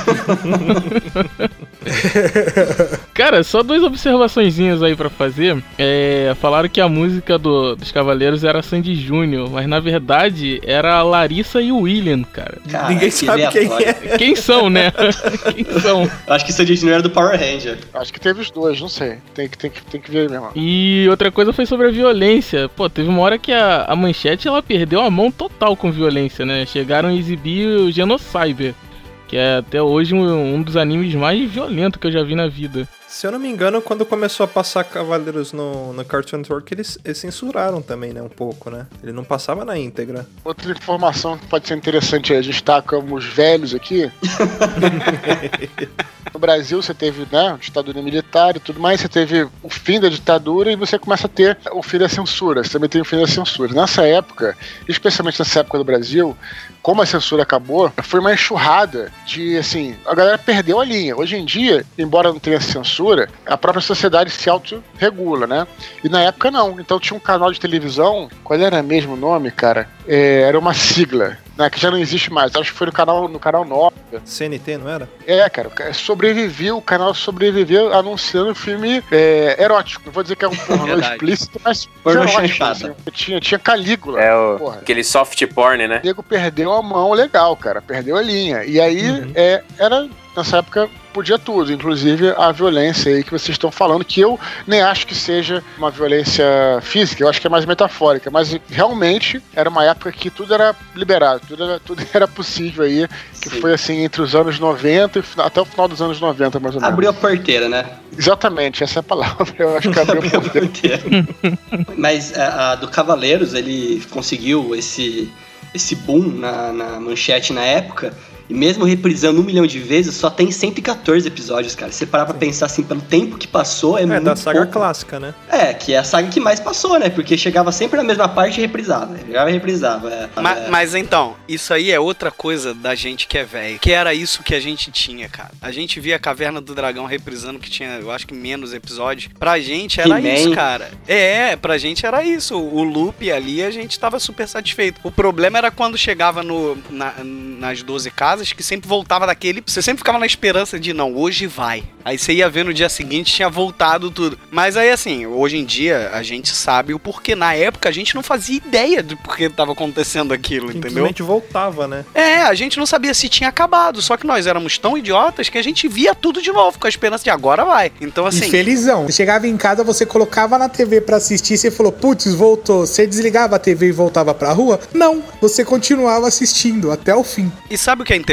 Cara, só duas observaçõezinhas aí para fazer. É, falaram que a música do, dos Cavaleiros era Sandy Júnior, mas na verdade era a Larissa e o William, cara. cara Ninguém sabe quem é. Quem são, né? quem são? Acho que Sandy Júnior era do Power Ranger. Acho que teve os dois, não sei. Tem que, tem que, tem que ver mesmo. E outra coisa foi sobre a violência. Pô, teve uma hora que a, a manchete ela perdeu a mão total com violência, né? Chegaram a exibir o Genocyber que é até hoje um, um, dos animes mais violentos que eu já vi na vida. Se eu não me engano, quando começou a passar Cavaleiros no, no Cartoon Network, eles, eles, censuraram também, né, um pouco, né? Ele não passava na íntegra. Outra informação que pode ser interessante, a gente tá como os velhos aqui. no Brasil você teve, né, ditadura militar e tudo mais, você teve o fim da ditadura e você começa a ter o fim da censura, você também tem o fim da censura. Nessa época, especialmente nessa época do Brasil, como a censura acabou, foi uma enxurrada de, assim, a galera perdeu a linha. Hoje em dia, embora não tenha censura, a própria sociedade se autorregula, né? E na época não. Então tinha um canal de televisão, qual era mesmo o nome, cara? É, era uma sigla né, que já não existe mais. Acho que foi no canal, no canal 9. CNT, não era? É, cara, sobreviveu, o canal sobreviveu anunciando filme é, erótico. Não vou dizer que é um pornô explícito, mas pornô erótico, assim. tinha, tinha Calígula. É o, aquele soft porn, né? O Diego perdeu a mão legal, cara, perdeu a linha. E aí, uhum. é, era nessa época podia tudo, inclusive a violência aí que vocês estão falando, que eu nem acho que seja uma violência física, eu acho que é mais metafórica, mas realmente era uma época que tudo era liberado, tudo era, tudo era possível aí, que Sim. foi assim entre os anos 90 e até o final dos anos 90, mais ou menos. Abriu a porteira, né? Exatamente, essa é a palavra, eu acho que abriu a porteira. mas a, a do Cavaleiros, ele conseguiu esse esse boom na, na manchete na época, e mesmo reprisando um milhão de vezes, só tem 114 episódios, cara. Você parar pra pensar assim, pelo tempo que passou, é, é muito. É da saga pouco. clássica, né? É, que é a saga que mais passou, né? Porque chegava sempre na mesma parte e reprisava. Chegava e reprisava. É, mas, é... mas, então, isso aí é outra coisa da gente que é velho. Que era isso que a gente tinha, cara. A gente via a Caverna do Dragão reprisando, que tinha, eu acho que menos episódios. Pra gente era isso, cara. É, pra gente era isso. O loop ali, a gente tava super satisfeito. O problema era quando chegava no, na, nas 12 casas que sempre voltava daquele. Você sempre ficava na esperança de, não, hoje vai. Aí você ia ver no dia seguinte, tinha voltado tudo. Mas aí, assim, hoje em dia a gente sabe o porquê. Na época a gente não fazia ideia do porquê estava acontecendo aquilo, entendeu? Simplesmente voltava, né? É, a gente não sabia se tinha acabado. Só que nós éramos tão idiotas que a gente via tudo de novo, com a esperança de agora vai. Então, assim. E felizão. Você chegava em casa, você colocava na TV para assistir, você falou, putz, voltou. Você desligava a TV e voltava pra rua? Não. Você continuava assistindo até o fim. E sabe o que é interessante?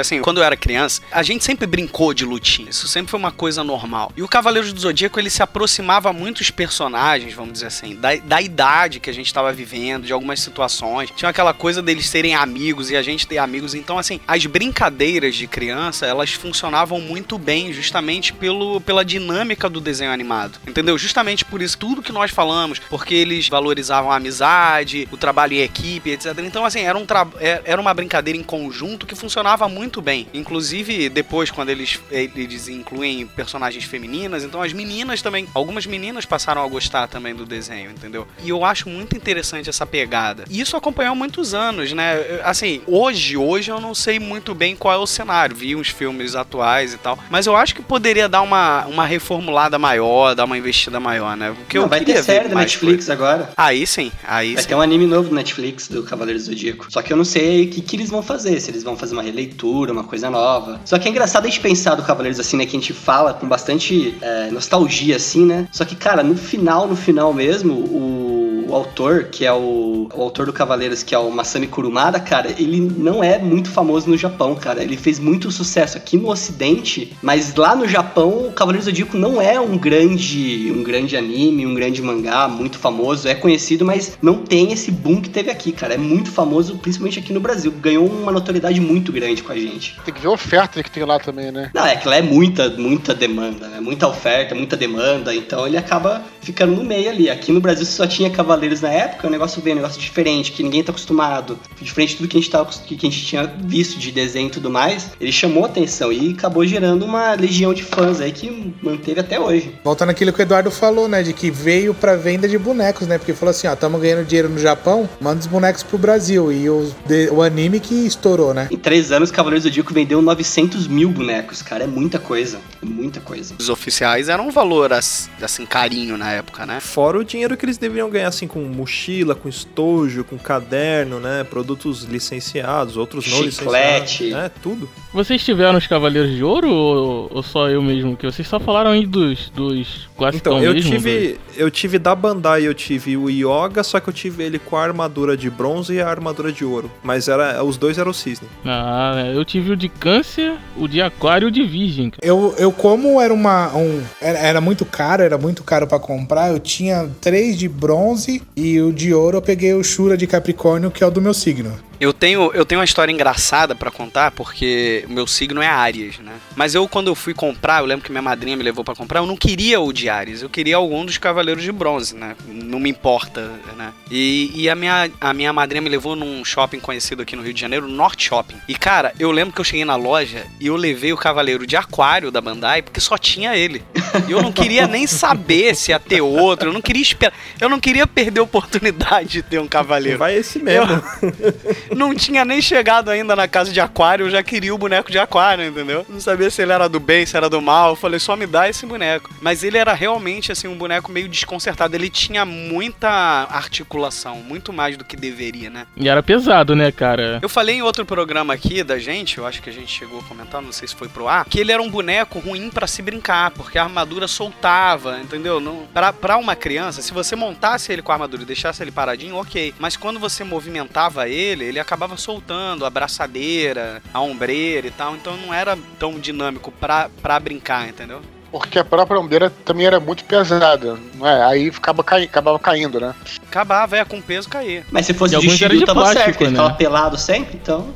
Assim, quando eu era criança, a gente sempre brincou de lutinha. Isso sempre foi uma coisa normal. E o Cavaleiro do Zodíaco, ele se aproximava muito dos personagens, vamos dizer assim, da, da idade que a gente estava vivendo, de algumas situações. Tinha aquela coisa deles serem amigos e a gente ter amigos. Então, assim, as brincadeiras de criança, elas funcionavam muito bem, justamente pelo, pela dinâmica do desenho animado. Entendeu? Justamente por isso, tudo que nós falamos, porque eles valorizavam a amizade, o trabalho em equipe, etc. Então, assim, era, um é, era uma brincadeira em conjunto que funcionava muito bem. Inclusive, depois, quando eles, eles incluem personagens femininas, então as meninas também, algumas meninas passaram a gostar também do desenho, entendeu? E eu acho muito interessante essa pegada. E isso acompanhou muitos anos, né? Assim, hoje, hoje eu não sei muito bem qual é o cenário, vi uns filmes atuais e tal, mas eu acho que poderia dar uma, uma reformulada maior, dar uma investida maior, né? Porque não, eu vai ter série da Netflix agora. Aí sim, aí vai sim. ter um anime novo do Netflix do Cavaleiro do Zodíaco. Só que eu não sei o que, que eles vão fazer, se eles vão fazer uma releitura, uma coisa nova. Só que é engraçado a gente pensar do Cavaleiros assim, né? Que a gente fala com bastante é, nostalgia, assim, né? Só que, cara, no final, no final mesmo, o, o autor, que é o, o, autor do Cavaleiros, que é o Masami Kurumada, cara, ele não é muito famoso no Japão, cara. Ele fez muito sucesso aqui no Ocidente, mas lá no Japão, o Cavaleiros do Zodíaco não é um grande, um grande anime, um grande mangá muito famoso. É conhecido, mas não tem esse boom que teve aqui, cara. É muito famoso, principalmente aqui no Brasil. Ganhou uma notoriedade muito grande com a gente. Tem que ver a oferta que tem lá também, né? Não, é que lá é muita, muita demanda, né? Muita oferta, muita demanda, então ele acaba ficando no meio ali. Aqui no Brasil só tinha Cavaleiros na época, o negócio veio, um negócio diferente, que ninguém tá acostumado, diferente de tudo que a gente, tava, que a gente tinha visto de desenho e tudo mais, ele chamou atenção e acabou gerando uma legião de fãs aí que manteve até hoje. Voltando aquilo que o Eduardo falou, né, de que veio pra venda de bonecos, né, porque falou assim, ó, tamo ganhando dinheiro no Japão, manda os bonecos pro Brasil, e o, de, o anime que estourou, né? Em três anos, Cavaleiros do Zodíaco vendeu 900 mil bonecos, cara, é muita coisa, muita coisa. Os oficiais eram um valor, assim, carinho na época, né? Fora o dinheiro que eles deveriam ganhar, assim, com mochila, com estojo, com caderno, né? Produtos licenciados, outros não Chiclete. licenciados. É, tudo. Vocês tiveram os Cavaleiros de Ouro ou, ou, só eu mesmo? Que vocês só falaram aí dos, dos Então, eu mesmo, tive, eu tive da Bandai, eu tive o Yoga, só que eu tive ele com a armadura de bronze e a armadura de ouro. Mas era, os dois eram o cisne. Ah, eu tive o de câncer, o de aquário e o de virgem. Eu, eu como era uma um, era, era muito caro, era muito caro para comprar, eu tinha três de bronze e o de ouro eu peguei o Shura de Capricórnio, que é o do meu signo. Eu tenho, eu tenho uma história engraçada para contar, porque meu signo é Aries, né? Mas eu, quando eu fui comprar, eu lembro que minha madrinha me levou para comprar, eu não queria o de Ares, eu queria algum dos Cavaleiros de Bronze, né? Não me importa, né? E, e a, minha, a minha madrinha me levou num shopping conhecido aqui no Rio de Janeiro, Norte Shopping. E, cara, eu lembro que eu cheguei na loja e eu levei o Cavaleiro de Aquário da Bandai, porque só tinha ele. E eu não queria nem saber se ia ter outro, eu não queria esperar, eu não queria perder a oportunidade de ter um Cavaleiro. Vai esse mesmo. Eu, não tinha nem chegado ainda na casa de aquário, eu já queria o boneco de aquário, entendeu? Não sabia se ele era do bem, se era do mal. Eu falei, só me dá esse boneco. Mas ele era realmente, assim, um boneco meio desconcertado. Ele tinha muita articulação, muito mais do que deveria, né? E era pesado, né, cara? Eu falei em outro programa aqui da gente, eu acho que a gente chegou a comentar, não sei se foi pro ar, que ele era um boneco ruim para se brincar, porque a armadura soltava, entendeu? Não, pra, pra uma criança, se você montasse ele com a armadura e deixasse ele paradinho, ok. Mas quando você movimentava ele, ele acabava soltando a braçadeira, a ombreira e tal, então não era tão dinâmico pra, pra brincar, entendeu? Porque a própria ombreira também era muito pesada, não é? Aí ficava cai... acabava caindo, né? Acabava, é, com peso caía. Mas se fosse E de de tava plástico, certo, ele né? tava pelado sempre, então.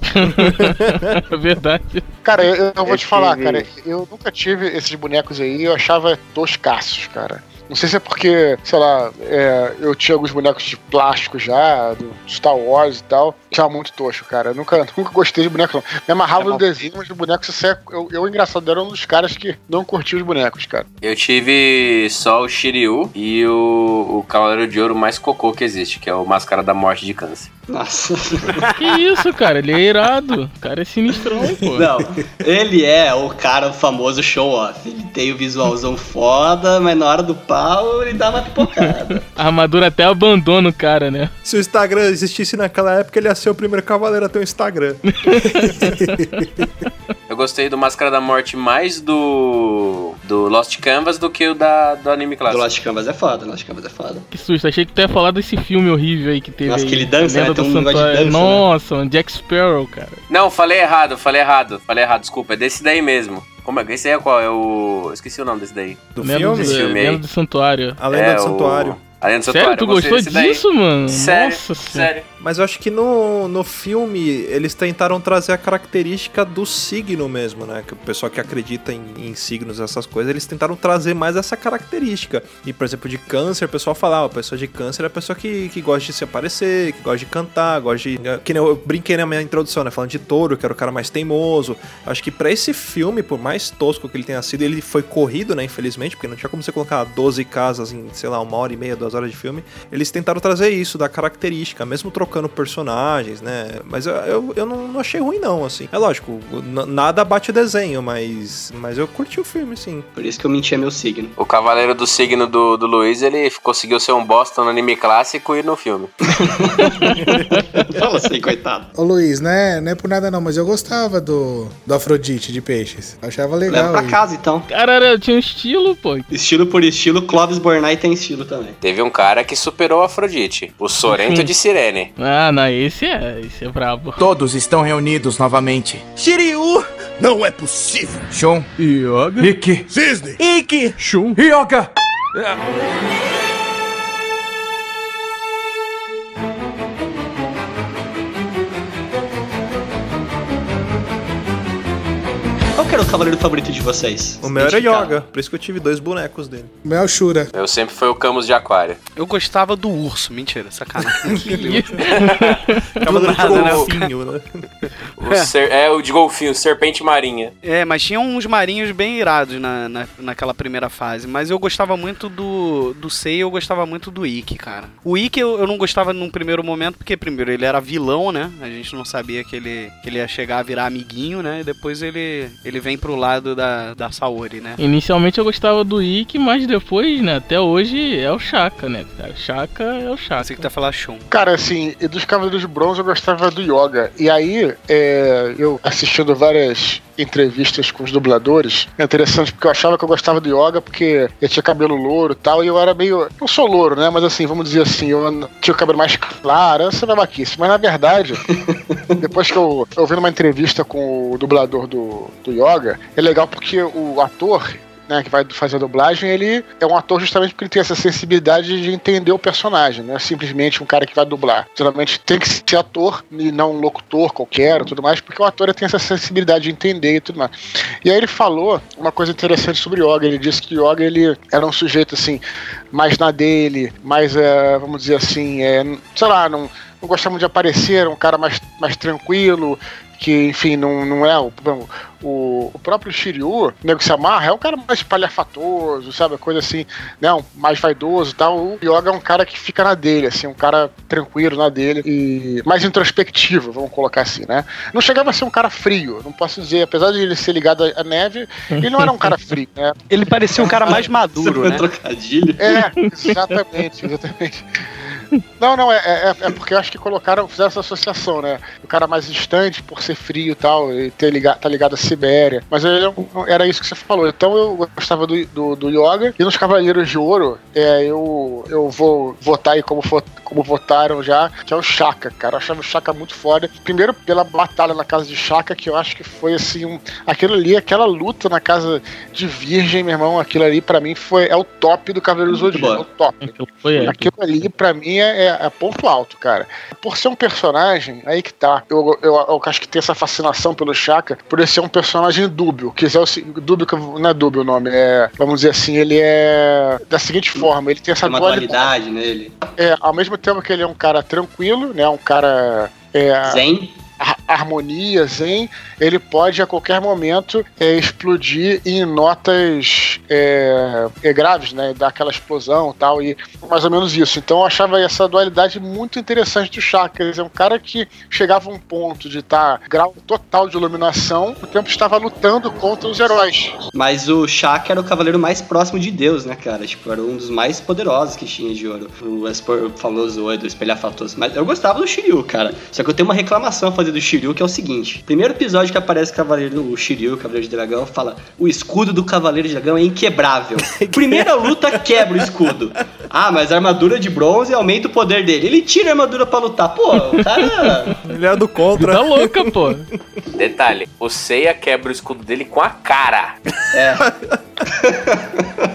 É verdade. Cara, eu, eu vou Eu te falar, tive- cara, eu nunca tive esses bonecos aí, eu achava toscaços, cara. Não sei se é porque, sei lá, é, eu tinha alguns bonecos de plástico já, do Star Wars e tal. Tinha muito tosco, cara. Eu nunca, nunca gostei de boneco, não. Me amarrava no desenho, mas de boneco, você é, eu, eu, engraçado, era um dos caras que não curtia os bonecos, cara. Eu tive só o Shiryu e o, o Cavaleiro de Ouro mais cocô que existe, que é o Máscara da Morte de Câncer. Nossa. Que isso, cara? Ele é irado. O cara é sinistrão, pô. Não, ele é o cara famoso show-off. Ele tem o visualzão foda, mas na hora do pau ele dá uma pipocada. A armadura até abandona o cara, né? Se o Instagram existisse naquela época, ele ia ser o primeiro cavaleiro a ter um Instagram. Eu gostei do Máscara da Morte mais do do Lost Canvas do que o da, do anime Do clássico. Lost Canvas é foda, Lost Canvas é foda. Que susto. Achei que tu ia falar desse filme horrível aí que teve. Nossa, aí, que ele dança, né? Do um Santuário. dança, né? Nossa, um Jack Sparrow, cara. Não, falei errado, falei errado, falei errado, desculpa, é desse daí mesmo. Como é? Esse aí é qual? É o. Eu esqueci o nome desse daí. Do filme? do, filme do Santuário. A Lenda É do o- Santuário. A Lenda do Sério, tu eu gostou disso, mano? Sério, Nossa sério. Mas eu acho que no, no filme eles tentaram trazer a característica do signo mesmo, né? Que o pessoal que acredita em, em signos, essas coisas, eles tentaram trazer mais essa característica. E, por exemplo, de câncer, o pessoal falava, a pessoa de câncer é a pessoa que, que gosta de se aparecer, que gosta de cantar, gosta de. Que nem eu brinquei na minha introdução, né? Falando de touro, que era o cara mais teimoso. Acho que pra esse filme, por mais tosco que ele tenha sido, ele foi corrido, né? Infelizmente, porque não tinha como você colocar 12 casas em, sei lá, uma hora e meia, duas horas de filme. Eles tentaram trazer isso, da característica, mesmo trocando personagens, né? Mas eu, eu, eu não, não achei ruim, não, assim. É lógico, nada bate o desenho, mas, mas eu curti o filme, sim. Por isso que eu mentia meu signo. O Cavaleiro do Signo do, do Luiz, ele conseguiu ser um bosta no anime clássico e no filme. Fala assim, coitado. Ô Luiz, né? Não é por nada não, mas eu gostava do, do Afrodite de peixes. Eu achava Leva legal. pra isso. casa então. Cara, tinha um estilo, pô. Estilo por estilo, Clóvis Bornai tem estilo também. Teve um cara que superou a Afrodite, o Sorento de Sirene. Ah, não, esse é, esse é brabo. Todos estão reunidos novamente. Shiryu! Não é possível! Shun, Yoga? Ikki, Cisne! Ikki, Shun? Ryoga. Qual que era o cavaleiro favorito de vocês? O meu era. Yoga, por isso que eu tive dois bonecos dele. O meu é o Shura. Eu sempre fui o Camus de Aquário. Eu gostava do urso, mentira, sacanagem. Cavaleiro de nada, né? golfinho, né? O ser- é o de golfinho, Serpente Marinha. É, mas tinha uns marinhos bem irados na, na, naquela primeira fase. Mas eu gostava muito do, do Sei, eu gostava muito do Ikki, cara. O Ikki eu, eu não gostava num primeiro momento, porque primeiro ele era vilão, né? A gente não sabia que ele, que ele ia chegar a virar amiguinho, né? E depois ele, ele vem pro lado da, da Saori, né? Inicialmente eu gostava do Ikki, mas depois, né, até hoje é o Shaka, né, cara? Shaka é o Shaka. Você que tá falando Shun. Cara, assim, e dos Cavaleiros de Bronze eu gostava do Yoga. E aí, é, eu assistindo várias entrevistas com os dubladores, é interessante porque eu achava que eu gostava do Yoga porque eu tinha cabelo louro e tal, e eu era meio. Não sou louro, né? Mas assim, vamos dizer assim, eu tinha o cabelo mais claro, essa é babaquice. Mas na verdade, depois que eu, eu vi numa entrevista com o dublador do, do Yoga, é legal porque o ator né, que vai fazer a dublagem, ele é um ator justamente porque ele tem essa sensibilidade de entender o personagem, não é simplesmente um cara que vai dublar. Geralmente tem que ser ator e não um locutor qualquer tudo mais, porque o ator tem essa sensibilidade de entender e tudo mais. E aí ele falou uma coisa interessante sobre Yoga, ele disse que Yoga ele era um sujeito assim, mais na dele, mais, é, vamos dizer assim, é, sei lá, não, não gostava muito de aparecer, um cara mais, mais tranquilo, que, enfim, não, não é o, o, o próprio Shiryu, o nego se amarra, é um cara mais palhafatoso, sabe? Coisa assim, né? Um, mais vaidoso e tal. O Yoga é um cara que fica na dele, assim, um cara tranquilo na dele e mais introspectivo, vamos colocar assim, né? Não chegava a ser um cara frio, não posso dizer, apesar de ele ser ligado à neve, ele não era um cara frio, né? Ele parecia um cara mais maduro, né? Trocadilho. É, exatamente, exatamente. Não, não, é, é, é, porque eu acho que colocaram, fizeram essa associação, né? O cara mais distante por ser frio e tal, e ter ligado, tá ligado à Sibéria. Mas eu, era isso que você falou. Então eu gostava do, do, do Yoga. E nos Cavaleiros de Ouro, é, eu, eu vou votar aí como, como votaram já, que é o Chaka, cara. Eu achava o Chaka muito foda. Primeiro pela batalha na casa de Chaka, que eu acho que foi assim, um, aquilo ali, aquela luta na casa de Virgem, meu irmão, aquilo ali pra mim foi, é o top do Cavaleiro Zodíaco. É o top. Aquilo, ali pra mim é, é, é, ponto alto, cara. Por ser um personagem, aí que tá. Eu, eu, eu, acho que tem essa fascinação pelo Chaka, por ele ser um personagem dúbio. Que é o dúbio, não é dúbio o nome, é. Vamos dizer assim, ele é. Da seguinte forma, ele tem essa tem dualidade nele. É, ao mesmo tempo que ele é um cara tranquilo, né? Um cara. É, Zen harmonia, zen, ele pode a qualquer momento é, explodir em notas é, é, graves, né? Dar aquela explosão tal, e mais ou menos isso. Então eu achava essa dualidade muito interessante do Chakra. É um cara que chegava a um ponto de estar tá, grau total de iluminação, o tempo estava lutando contra os heróis. Mas o Chakra era o cavaleiro mais próximo de Deus, né, cara? Tipo, era um dos mais poderosos que tinha de ouro. O Espor oi do espelhafatoso. Mas eu gostava do Shiryu, cara. Só que eu tenho uma reclamação a fazer do Shiryu, que é o seguinte: primeiro episódio que aparece o Cavaleiro, o Shiryu, o Cavaleiro de Dragão, fala: o escudo do Cavaleiro de Dragão é inquebrável. Primeira luta quebra o escudo. Ah, mas a armadura de bronze aumenta o poder dele. Ele tira a armadura pra lutar. Pô, o cara. Ele é do contra. Tá louca, pô. Detalhe: o Seiya quebra o escudo dele com a cara. É.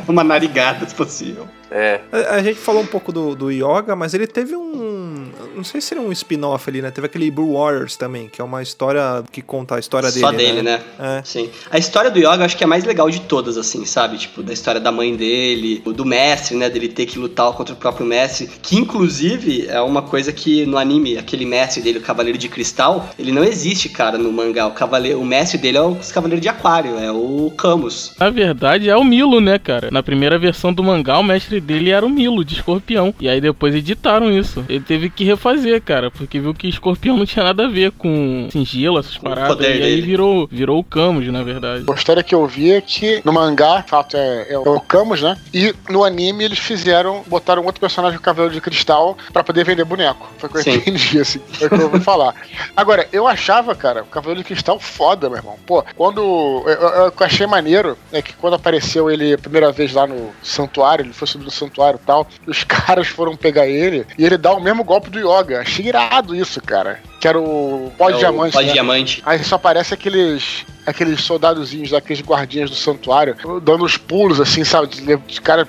Uma narigada, se possível. É. A, a, gente falou um pouco do, do Yoga, mas ele teve um. Não sei se seria um spin-off ali, né? Teve aquele Blue Warriors também, que é uma história que conta a história Só dele. Só dele, né? né? É. Sim. A história do Yoga acho que é a mais legal de todas, assim, sabe? Tipo, da história da mãe dele, do mestre, né? Dele ter que lutar contra o próprio mestre. Que inclusive é uma coisa que no anime, aquele mestre dele, o Cavaleiro de Cristal, ele não existe, cara, no mangá. O, cavaleiro, o mestre dele é o Cavaleiro de Aquário, é o Camus. Na verdade, é o Milo, né, cara? Na primeira versão do mangá, o mestre dele era o Milo de Escorpião. E aí depois editaram isso. Ele teve que refazer, cara, porque viu que Escorpião não tinha nada a ver com sigilo, essas paradas. E aí virou, virou o Camus, na verdade. A história que eu vi é que no mangá, de fato, é, é o Camus, né? E no anime eles fizeram, botaram outro personagem do Cavaleiro de Cristal para poder vender boneco. Foi o que eu entendi, assim. Foi o que eu ouvi falar. Agora, eu achava, cara, o Cavaleiro de Cristal foda, meu irmão. Pô, quando. Eu, eu, eu achei maneiro é que quando apareceu ele a primeira vez lá no santuário, ele foi subir no santuário e tal, os caras foram pegar ele e ele dá o mesmo golpe do Yoga. Achei irado isso, cara. Que era o pó de é diamante. Pó de né? diamante. Aí só aparece aqueles aqueles soldadozinhos, aqueles guardinhas do santuário, dando os pulos, assim, sabe? De cara.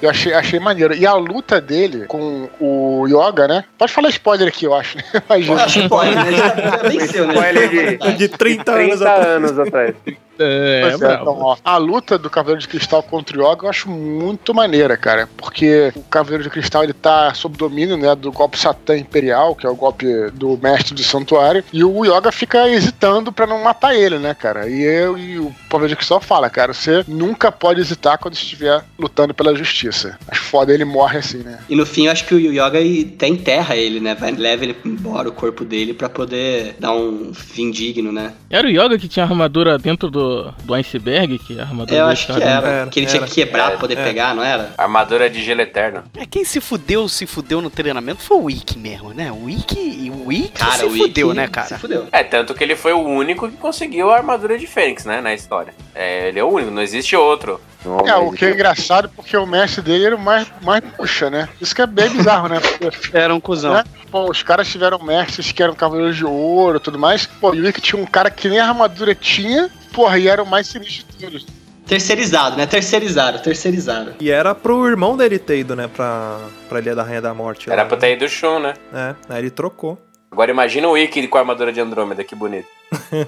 Eu achei, achei maneiro. E a luta dele com o Yoga, né? Pode falar spoiler aqui, eu acho, né? Imagina. Eu acho spoiler, né? Já venceu, né? Spoiler de, de 30, 30 anos atrás. É, é, então, ó, a luta do Cavaleiro de Cristal contra o Yoga eu acho muito maneira, cara. Porque o Cavaleiro de Cristal ele tá sob domínio né, do golpe Satã Imperial, que é o golpe do mestre do santuário, e o Yoga fica hesitando para não matar ele, né, cara? E, eu, e o Cavaleiro de Cristal fala, cara, você nunca pode hesitar quando estiver lutando pela justiça. Acho foda, ele morre assim, né? E no fim eu acho que o Yoga até enterra ele, né? Vai, leva ele embora, o corpo dele, para poder dar um fim digno, né? Era o Yoga que tinha armadura dentro do do, iceberg, que a armadura Eu acho que era, era, que ele era, tinha que quebrar pra poder pegar, não era? Armadura de gelo eterno. É, quem se fudeu, se fudeu no treinamento foi o Wick mesmo, né? O Wick, o Cara, se o fudeu, né, cara? Se fudeu. É, tanto que ele foi o único que conseguiu a armadura de Fênix, né, na história. É, ele é o único, não existe outro. É, o que é engraçado porque o mestre dele era o mais, mais puxa, né? Isso que é bem bizarro, né? Porque, era um cuzão. Né? Pô, os caras tiveram mestres que eram cavaleiros de ouro e tudo mais. Pô, e o Wick tinha um cara que nem armadura tinha, porra, e era o mais sinistro de todos. Terceirizado, né? Terceirizaram, terceirizaram. E era pro irmão dele ter ido, né? Pra, pra Ilha da Rainha da Morte. Era lá. pra ter ido o Shun, né? É, aí ele trocou. Agora imagina o Wiki com a armadura de Andrômeda, que bonito.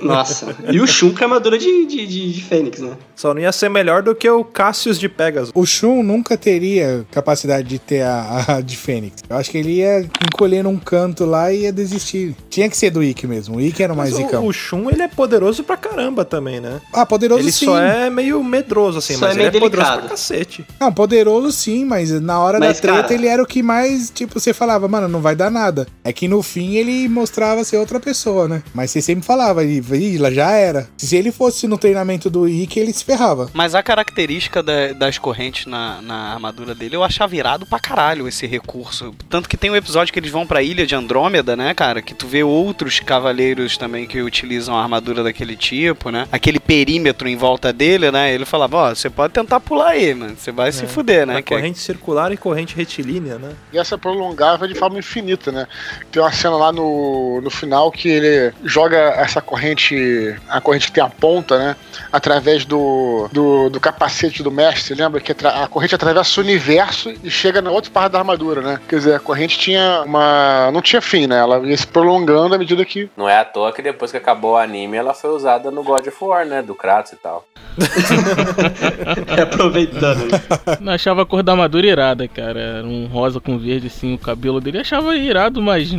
Nossa. E o Shun com a armadura de, de, de, de Fênix, né? Só não ia ser melhor do que o Cassius de Pegasus. O Shun nunca teria capacidade de ter a, a de Fênix. Eu acho que ele ia encolher num canto lá e ia desistir. Tinha que ser do Ikki mesmo. O Ikki era o mais Mas o, o Shun, ele é poderoso pra caramba também, né? Ah, poderoso ele sim. só é meio medroso, assim, Só mas é ele meio é poderoso delicado. pra cacete. Não, poderoso sim, mas na hora Mas, da treta cara- ele era o que mais, tipo, você falava, mano, não vai dar nada. É que no fim ele mostrava ser outra pessoa, né? Mas você sempre falava, "Ih, ih, lá já era. Se ele fosse no treinamento do Ikki, ele se ferrava. Mas a característica da- das correntes na, na armadura dele, eu achava irado pra caralho esse recurso. Tanto que tem um episódio que eles vão pra ilha de Andrômeda, né, cara? Que tu vê outros cavaleiros também que utilizam a armadura daquele tipo, né? Aquele perímetro em volta dele, né? Ele falava, ó, você pode tentar pular aí, mano. Você vai se fuder, né? É- corrente circular e corrente retilínea, né? E essa prolongava de forma infinita, né? Tem uma cena lá no, no final que ele joga essa corrente, a corrente que tem a ponta, né? Através do, do, do capacete do mestre. Lembra que a corrente atravessa o universo e chega na outra parte da armadura, né? Quer dizer, a corrente tinha uma. não tinha fim, né? Ela ia se prolongando à medida que. Não é à toa que depois que acabou o anime, ela foi usada no God of War, né? Do Kratos e tal. Aproveitando. né? Não achava a cor da armadura irada, cara. Era um rosa com verde, assim, o cabelo dele. Achava irado, mas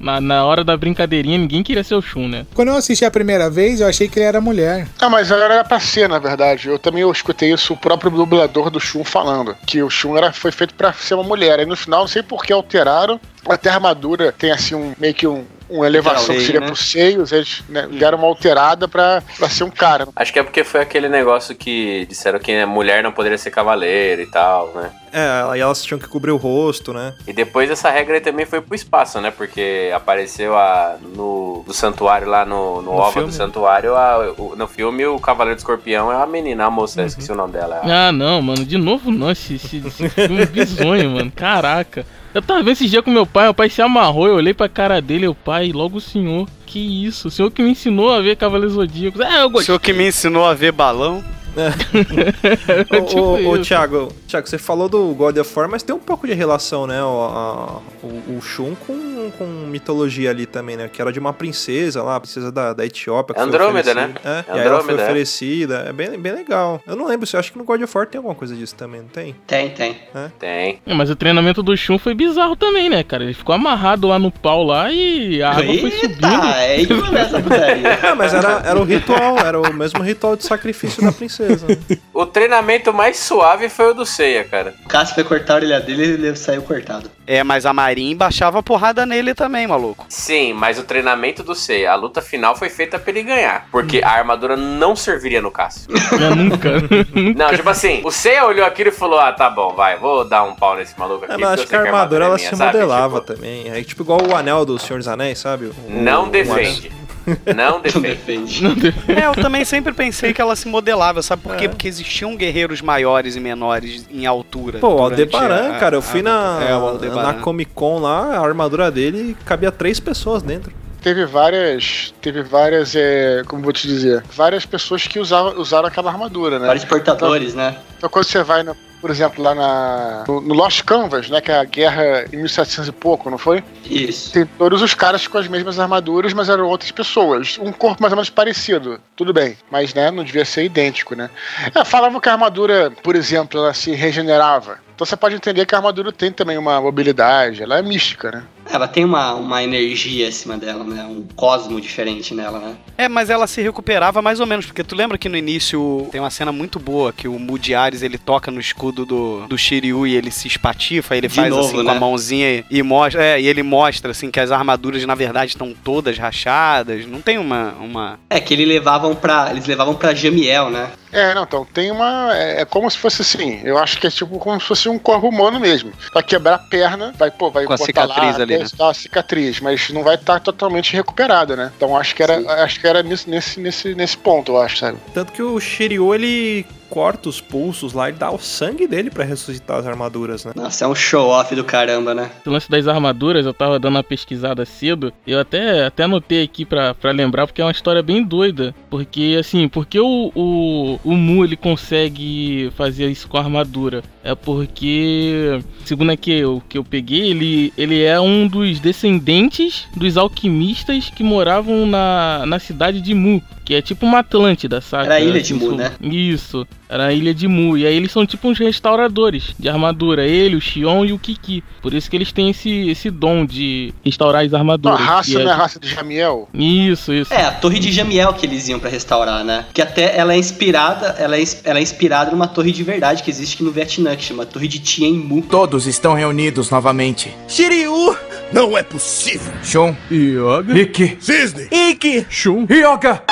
na, na hora da brincadeirinha ninguém queria ser o Shun, né? Quando eu assisti a primeira vez, eu achei que ele era mulher. Ah, mas ela era pra ser, na verdade. Eu também eu escutei isso, o próprio dublador do Shun falando. Que o Shun era, foi feito pra ser uma mulher. Aí no final, não sei por que alteraram. Até a armadura tem assim um meio que um. Uma elevação Lei, que seria né? pros seios, eles né, deram uma alterada pra, pra ser um cara. Acho que é porque foi aquele negócio que disseram que a mulher não poderia ser cavaleiro e tal, né? É, aí elas tinham que cobrir o rosto, né? E depois essa regra aí também foi pro espaço, né? Porque apareceu a, no do santuário lá no, no, No OVA filme? do santuário, a- o- no filme o Cavaleiro do Escorpião é uma menina, a moça, eu esqueci o nome dela. Ah, não, mano, de novo não, esse, esse, esse filme é bizonho, mano. Caraca. Eu tava vendo esses dias com meu pai, meu pai se amarrou, eu olhei pra cara dele, o pai, logo o senhor. Que isso? O senhor que me ensinou a ver Cavaleiros Zodíacos. É, eu O gostei. senhor que me ensinou a ver balão. Ô, Tipo ô, ô, isso. Thiago, Thiago, você falou do God of War, mas tem um pouco de relação, né? O, a- o, o Shun com, com mitologia ali também, né? Que era de uma princesa lá, princesa da, da Etiópia. Andrômeda, né? É, e aí ela foi Andrômeda, é. oferecida. É bem, bem legal. Eu não lembro, se eu acho que no God of War tem alguma coisa disso também, não tem? Tem, tem. Tem. É, mas o treinamento do Shun foi bizarro também, né, cara? Ele ficou amarrado lá no pau lá e a água foi subindo. Eita, é putaria. É, mas era, era o ritual, era o mesmo ritual de sacrifício da princesa. Né? O treinamento mais suave foi o do Seiya, cara. O Cássio foi cortar a orelha dele e ele saiu cortado. É, mas a Marin baixava porrada nele também, maluco. Sim, mas o treinamento do Seiya, a luta final foi feita pra ele ganhar. Porque a armadura não serviria no Cássio. É, nunca. Não, tipo assim, o Seiya olhou aquilo e falou: Ah, tá bom, vai, vou dar um pau nesse maluco aqui. É, mas porque acho que a sei armadura é ela minha, se sabe? modelava Tipo, também. É tipo igual o anel do Senhor dos Anéis, sabe? O- não o defende. Não defende. Defende. É, eu também sempre pensei que ela se modelava, sabe por quê? Porque existiam guerreiros maiores e menores em altura. Pô, o Aldebaran, a- cara, eu a- fui na, É, na Comic Con lá, a armadura dele cabia três pessoas dentro. Teve várias. Teve várias. É, como vou te dizer? Várias pessoas que usavam, usaram aquela armadura, né? Vários portadores, né? Então quando você vai, no- por exemplo, lá na, no, no Lost Canvas, né? Que é a guerra em 1700 e pouco, não foi? Isso. Tem todos os caras com as mesmas armaduras, mas eram outras pessoas. Um corpo mais ou menos parecido, tudo bem. Mas, né, não devia ser idêntico, né? É, falavam que a armadura, por exemplo, ela se regenerava. Então você pode entender que a armadura tem também uma mobilidade, ela é mística, né? Ela tem uma, uma energia acima dela, né? Um cosmo diferente nela, né? É, mas ela se recuperava mais ou menos, porque tu lembra que no início tem uma cena muito boa que o Moody Ares, ele toca no escudo do, do Shiryu e ele se espatifa, ele De faz novo, assim com né? a mãozinha e, e mostra, é, e ele mostra assim que as armaduras na verdade estão todas rachadas, não tem uma uma É que eles levavam pra. Eles levavam pra Jamiel, né? É, não, então tem uma. É, é como se fosse assim. Eu acho que é tipo como se fosse um corpo humano mesmo. Vai quebrar a perna, vai, pô, vai Com a botar cicatriz lá, ali, até né? dar uma cicatriz, mas não vai estar totalmente recuperada, né? Então acho que era, acho que era nesse, nesse, nesse, nesse ponto, eu acho, sabe? Tanto que o Shiryu, ele corta os pulsos lá e dá o sangue dele pra ressuscitar as armaduras, né? Nossa, é um show-off do caramba, né? Esse lance das armaduras, eu tava dando uma pesquisada cedo. Eu até, até anotei aqui pra, pra lembrar, porque é uma história bem doida. Porque, assim, porque o, o, o Mu ele consegue fazer isso com a armadura? É porque, segundo aqui o que eu peguei, ele, ele é um dos descendentes dos alquimistas que moravam na, na cidade de Mu, que é tipo uma Atlântida, sabe? Era a ilha de Mu, né? Isso, era a ilha de Mu. E aí eles são tipo uns restauradores de armadura, ele, o Xion e o Kiki. Por isso que eles têm esse, esse dom de restaurar as A armaduras. raça que não é é... a raça de Jamiel? Isso, isso. É, a torre de Jamiel que eles iam pra restaurar, né? Que até ela é inspirada, ela é, ela é inspirada numa torre de verdade que existe aqui no Vietnã, que chama Torre de Tien Mu. Todos estão reunidos novamente. Shiryu! Não é possível! Shun, Yoga. Ikki, Cisne! Ikki, Shun. Ryoga.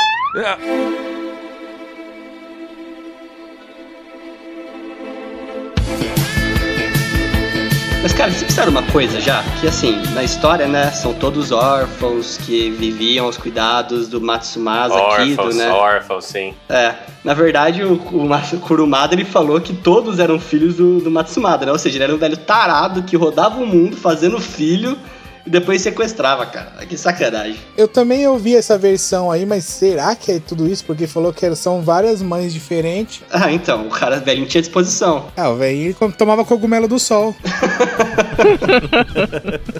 Mas, cara, vocês pensaram uma coisa já? Que, assim, na história, né, são todos órfãos que viviam aos cuidados do Matsumasa Kido, né? órfãos, sim. É, na verdade, o, o Kurumada, ele falou que todos eram filhos do, do Matsumada, né? Ou seja, ele era um velho tarado que rodava o mundo fazendo filho e depois sequestrava, cara. Que sacanagem. Eu também ouvi essa versão aí, mas será que é tudo isso? Porque falou que são várias mães diferentes. Ah, então, o cara velho não tinha disposição. Ah, o velho tomava cogumelo do sol.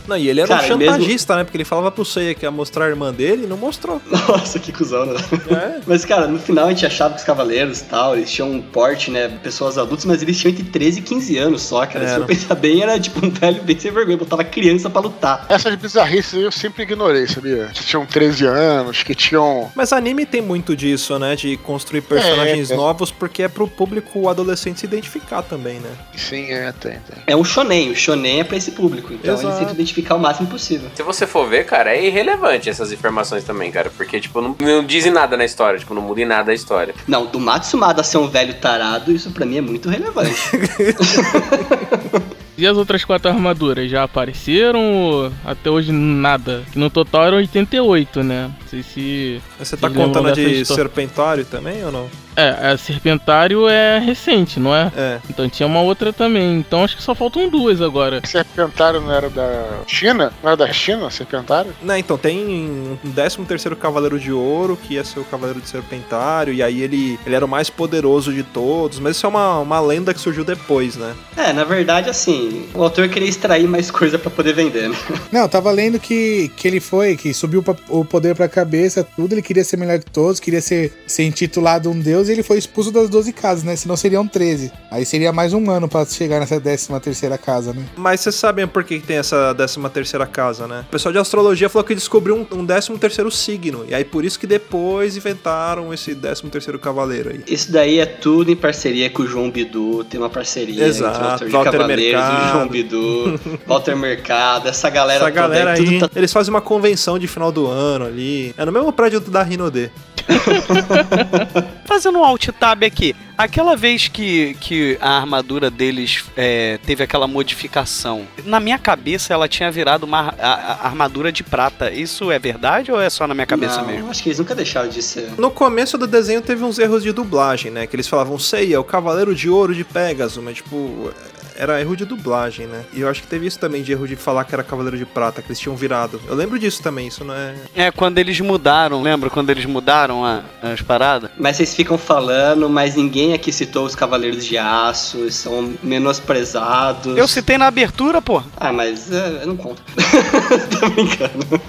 Não, e ele era Cara, um e mesmo- chantagista, né? Porque ele falava pro Seiya que ia mostrar a irmã dele e não mostrou. Nossa, que cuzão, né? É. Mas, cara, no final a gente achava que os cavaleiros e tal, eles tinham um porte, né? Pessoas adultas, mas eles tinham entre 13 e 15 anos só, cara. Se eu pensar bem, era tipo um velho bem sem vergonha, botava criança pra lutar. Essas bizarrices aí eu sempre ignorei, sabia? Que tinham 13 anos, que tinham. Mas anime tem muito disso, né? De construir personagens É, é. novos, porque é pro público adolescente se identificar também, né? Sim, é, tem, tem. É um shonen, o shonen é pra esse público, então Exato. eles tentam identificar o máximo possível. Se você for ver, cara, é irrelevante essas informações também, cara. Porque, tipo, não, não dizem nada na história, tipo, não muda em nada a história. Não, do Matsumada ser um velho tarado, isso pra mim é muito relevante. E as outras quatro armaduras já apareceram até hoje nada? No total eram 88, né? Não sei se. Mas você tá contando de história? Serpentário também ou não? É, a Serpentário é recente, não é? É. Então tinha uma outra também. Então acho que só faltam duas agora. Serpentário não era da China? Não era da China, Serpentário? Né, então tem um 13 terceiro Cavaleiro de Ouro, que ia ser o Cavaleiro de Serpentário, e aí ele, ele era o mais poderoso de todos, mas isso é uma, uma lenda que surgiu depois, né? é, na verdade, assim, o autor queria extrair mais coisa pra poder vender, né? Não, eu tava lendo que, que ele foi, que subiu pra- o poder pra cabeça, tudo. Ele queria ser melhor de todos, queria ser, ser intitulado um deus, e ele foi expulso das 12 casas, né? Senão seriam 13. Aí seria mais um ano pra chegar nessa 13 terceira casa, né? Mas vocês sabem por que tem essa 13 terceira casa, né? O pessoal de astrologia falou que descobriu um, um 13 terceiro signo, e aí por isso que depois inventaram esse 13 terceiro Cavaleiro aí. Isso daí é tudo em parceria com o João Bidu, tem uma parceria Exato, entre o autor de Walter Cavaleiros e o Mercado. João Bidu, Walter Mercado, essa galera Essa galera toda aí, tudo tá eles fazem uma convenção de final do ano ali. É no mesmo prédio da Rinode. Fazendo um alt tab aqui. Aquela vez que, que a armadura deles é, teve aquela modificação, na minha cabeça ela tinha virado uma a- a- armadura de prata. Isso é verdade ou é só na minha cabeça Não, mesmo? acho que eles nunca deixaram de ser. No começo do desenho teve uns erros de dublagem, né? Que eles falavam Seiya, o Cavaleiro de Ouro de Pegasus, mas tipo, era erro de dublagem, né? E eu acho que teve isso também de erro de falar que era Cavaleiro de Prata, que eles tinham virado. Eu lembro disso também, isso não é. É, quando eles mudaram, lembra? Quando eles mudaram a- as paradas? Mas vocês ficam falando, mas ninguém aqui citou os Cavaleiros de Aço, eles são menosprezados. Eu citei na abertura, pô. Ah, mas eu não conto. Tô brincando.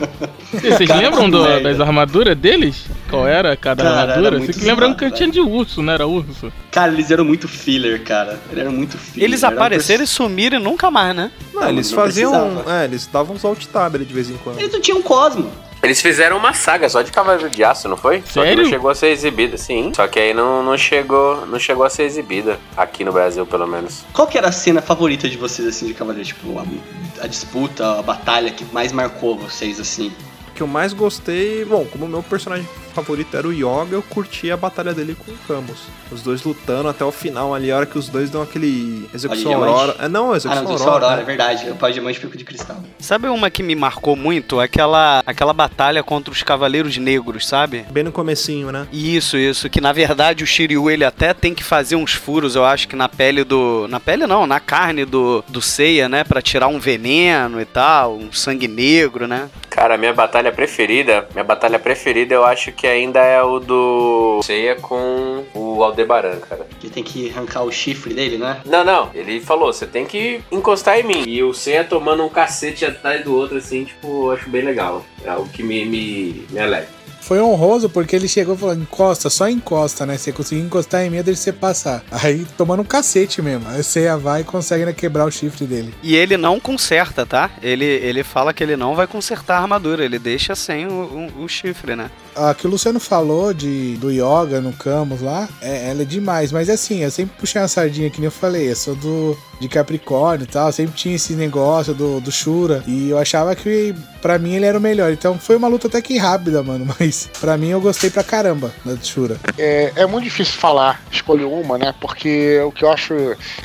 E Vocês Cara, lembram do- das armaduras deles? Qual era cada Cara, armadura? muito Você que lembram que tinha de urso, não era urso? Cara, eles eram muito filler, cara. Eles eram muito filler. Eles Era um apareceram e sumiram e nunca mais, né? Não, Não, eles não faziam. precisava. É, eles davam uns alt tab ali de vez em quando. Eles não tinham Cosmo. Eles fizeram uma saga só de Cavaleiro de Aço, não foi? Só que Sério? não chegou a ser exibida, sim. Só que aí não, não, chegou, não chegou a ser exibida. Aqui no Brasil, pelo menos. Qual que era a cena favorita de vocês, assim, de Cavaleiro? Tipo, a, a disputa, a batalha que mais marcou vocês, assim? O que eu mais gostei. Bom, como o meu personagem favorito era o Yoga, eu curti a batalha dele com o Camus. Os dois lutando até o final ali, a hora que os dois dão aquele. Execução. Aurora. É, não, Ah, Execução não, do Aurora. Aurora, né? é verdade. O pau de diamante fica de cristal. Sabe uma que me marcou muito? Aquela, aquela batalha contra os Cavaleiros Negros, sabe? Bem no comecinho, né? Isso, isso. Que na verdade o Shiryu ele até tem que fazer uns furos, eu acho que na pele do. Na pele não, na carne do, do Seiya, né? Pra tirar um veneno e tal, um sangue negro, né? Cara, minha batalha preferida, minha batalha preferida eu acho que ainda é o do Seiya com o Aldebaran, cara. Que tem que arrancar o chifre dele, né? Não, não. Ele falou, você tem que encostar em mim. E o Seiya tomando um cacete atrás do outro, assim, tipo, eu acho bem legal. É algo que me, me, me alegra. Foi honroso porque ele chegou e falou: encosta, só encosta, né? Você conseguir encostar em mim dele você passar. Aí tomando um cacete mesmo. Aí você vai e consegue né, quebrar o chifre dele. E ele não conserta, tá? Ele, ele fala que ele não vai consertar a armadura, ele deixa sem o, o, o chifre, né? A que o Luciano falou de, do yoga no Camus lá, é, ela é demais. Mas assim, eu sempre puxei uma sardinha, que nem eu falei. Eu sou do, de Capricórnio e tal. Sempre tinha esse negócio do, do Shura. E eu achava que pra mim ele era o melhor. Então foi uma luta até que rápida, mano. Mas pra mim eu gostei pra caramba da Shura. É, é muito difícil falar, escolher uma, né? Porque o que eu acho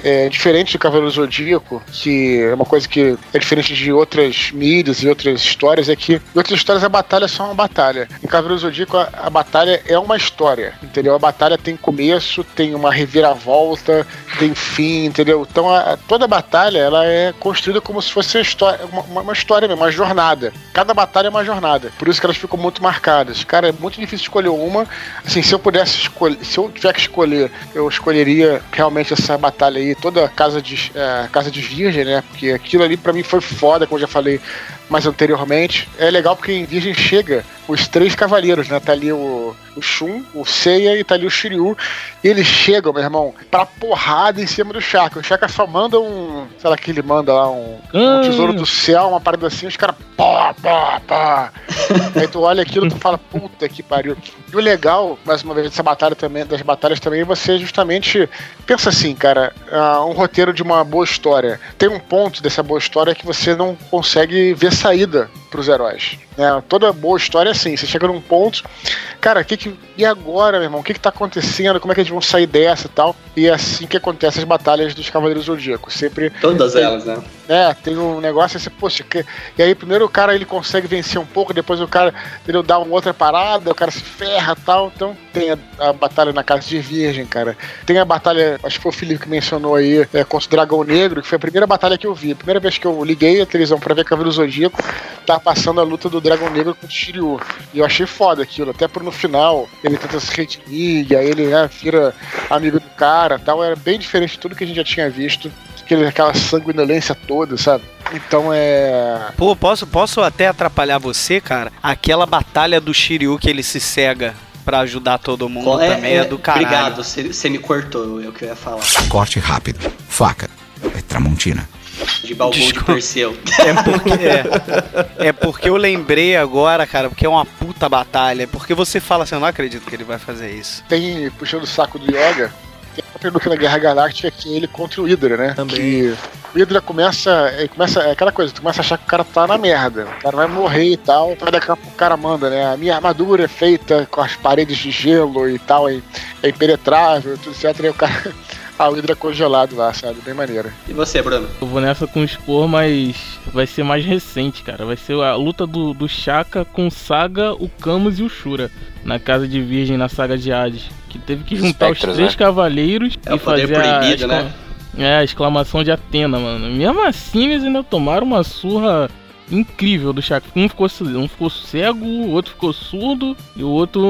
é, diferente de Cavaleiro Zodíaco, que é uma coisa que é diferente de outras mídias e outras histórias, é que em outras histórias a batalha é só uma batalha. Em Cavaleiro Zodíaco a, a batalha é uma história, entendeu? A batalha tem começo, tem uma reviravolta, tem fim, entendeu? Então a, toda batalha ela é construída como se fosse uma história, uma, uma história mesmo, uma jornada. Cada batalha é uma jornada. Por isso que elas ficam muito marcadas. Cara, é muito difícil escolher uma. Assim, se eu pudesse escolher, se eu tiver que escolher, eu escolheria realmente essa batalha aí, toda a casa de é, casa de virgem, né? Porque aquilo ali para mim foi foda, como eu já falei mais anteriormente. É legal porque em Virgem chega os três cavaleiros, né? Tá ali o, o Shun, o Seiya e tá ali o Shiryu. E eles chegam, meu irmão, pra porrada em cima do Shaka. O Shaka só manda um. Sei lá que ele manda lá, um, um tesouro do céu, uma parada assim, os caras. Pá, pá, pá. Aí tu olha aquilo e tu fala, puta que pariu. E o legal, mais uma vez, dessa batalha também, das batalhas também, é você justamente. Pensa assim, cara, uh, um roteiro de uma boa história. Tem um ponto dessa boa história que você não consegue ver saída pros heróis. Né? Toda boa história é assim, você chega num ponto, cara, que que, e agora, meu irmão? O que que tá acontecendo? Como é que eles vão sair dessa e tal? E é assim que acontece as batalhas dos Cavaleiros Zodíacos. Sempre. Todas elas, né? É, tem um negócio assim, poxa, que, e aí primeiro o cara ele consegue vencer um pouco, depois o cara ele dá uma outra parada, o cara se ferra tal. Então tem a, a, batalha na Casa de Virgem, cara. Tem a batalha, acho que foi o Felipe que mencionou aí, é, contra o Dragão Negro, que foi a primeira batalha que eu vi. A primeira vez que eu liguei a televisão pra ver Cavaleiro Zodíaco, tá passando a luta do Dragão Negro contra o Shiryu. E eu achei foda aquilo, até por no final ele tenta se redimir, e aí ele né, vira amigo do cara tal. Era bem diferente de tudo que a gente já tinha visto. Aquele, aquela sanguinolência toda, sabe? Então é. Pô, posso, posso até atrapalhar você, cara? Aquela batalha do Shiryu que ele se cega para ajudar todo mundo é, também é, é do caralho. Obrigado, você me cortou, é o que eu ia falar. Corte rápido. Faca. É Tramontina. De balcão de Perseu. É porque, é, é porque eu lembrei agora, cara, porque é uma puta batalha. Porque você fala assim, eu não acredito que ele vai fazer isso. Tem, puxando o saco do Yoga, tem a própria luta na Guerra Galáctica que é ele contra o Hydra, né? Também. Que o Hydra começa, começa, é aquela coisa, tu começa a achar que o cara tá na merda, o cara vai morrer e tal, então daqui a pouco o cara manda, né? A minha armadura é feita com as paredes de gelo e tal, é, é impenetrável, tudo certo, e o cara. Ah, o Hydra congelado lá, sabe? Bem maneiro. E você, Bruno? Eu vou nessa com o Spor, mas vai ser mais recente, cara. Vai ser a luta do, do Shaka com o Saga, o Camus e o Shura. Na Casa de Virgem, na saga de Hades. Que teve que juntar Espectros, os três né? cavaleiros É e fazer a, proibido, excla- né? É, a exclamação de Atena, mano. Mesmo assim, eles ainda tomaram uma surra incrível do Shaka. Um ficou, um ficou cego, o outro ficou surdo e o outro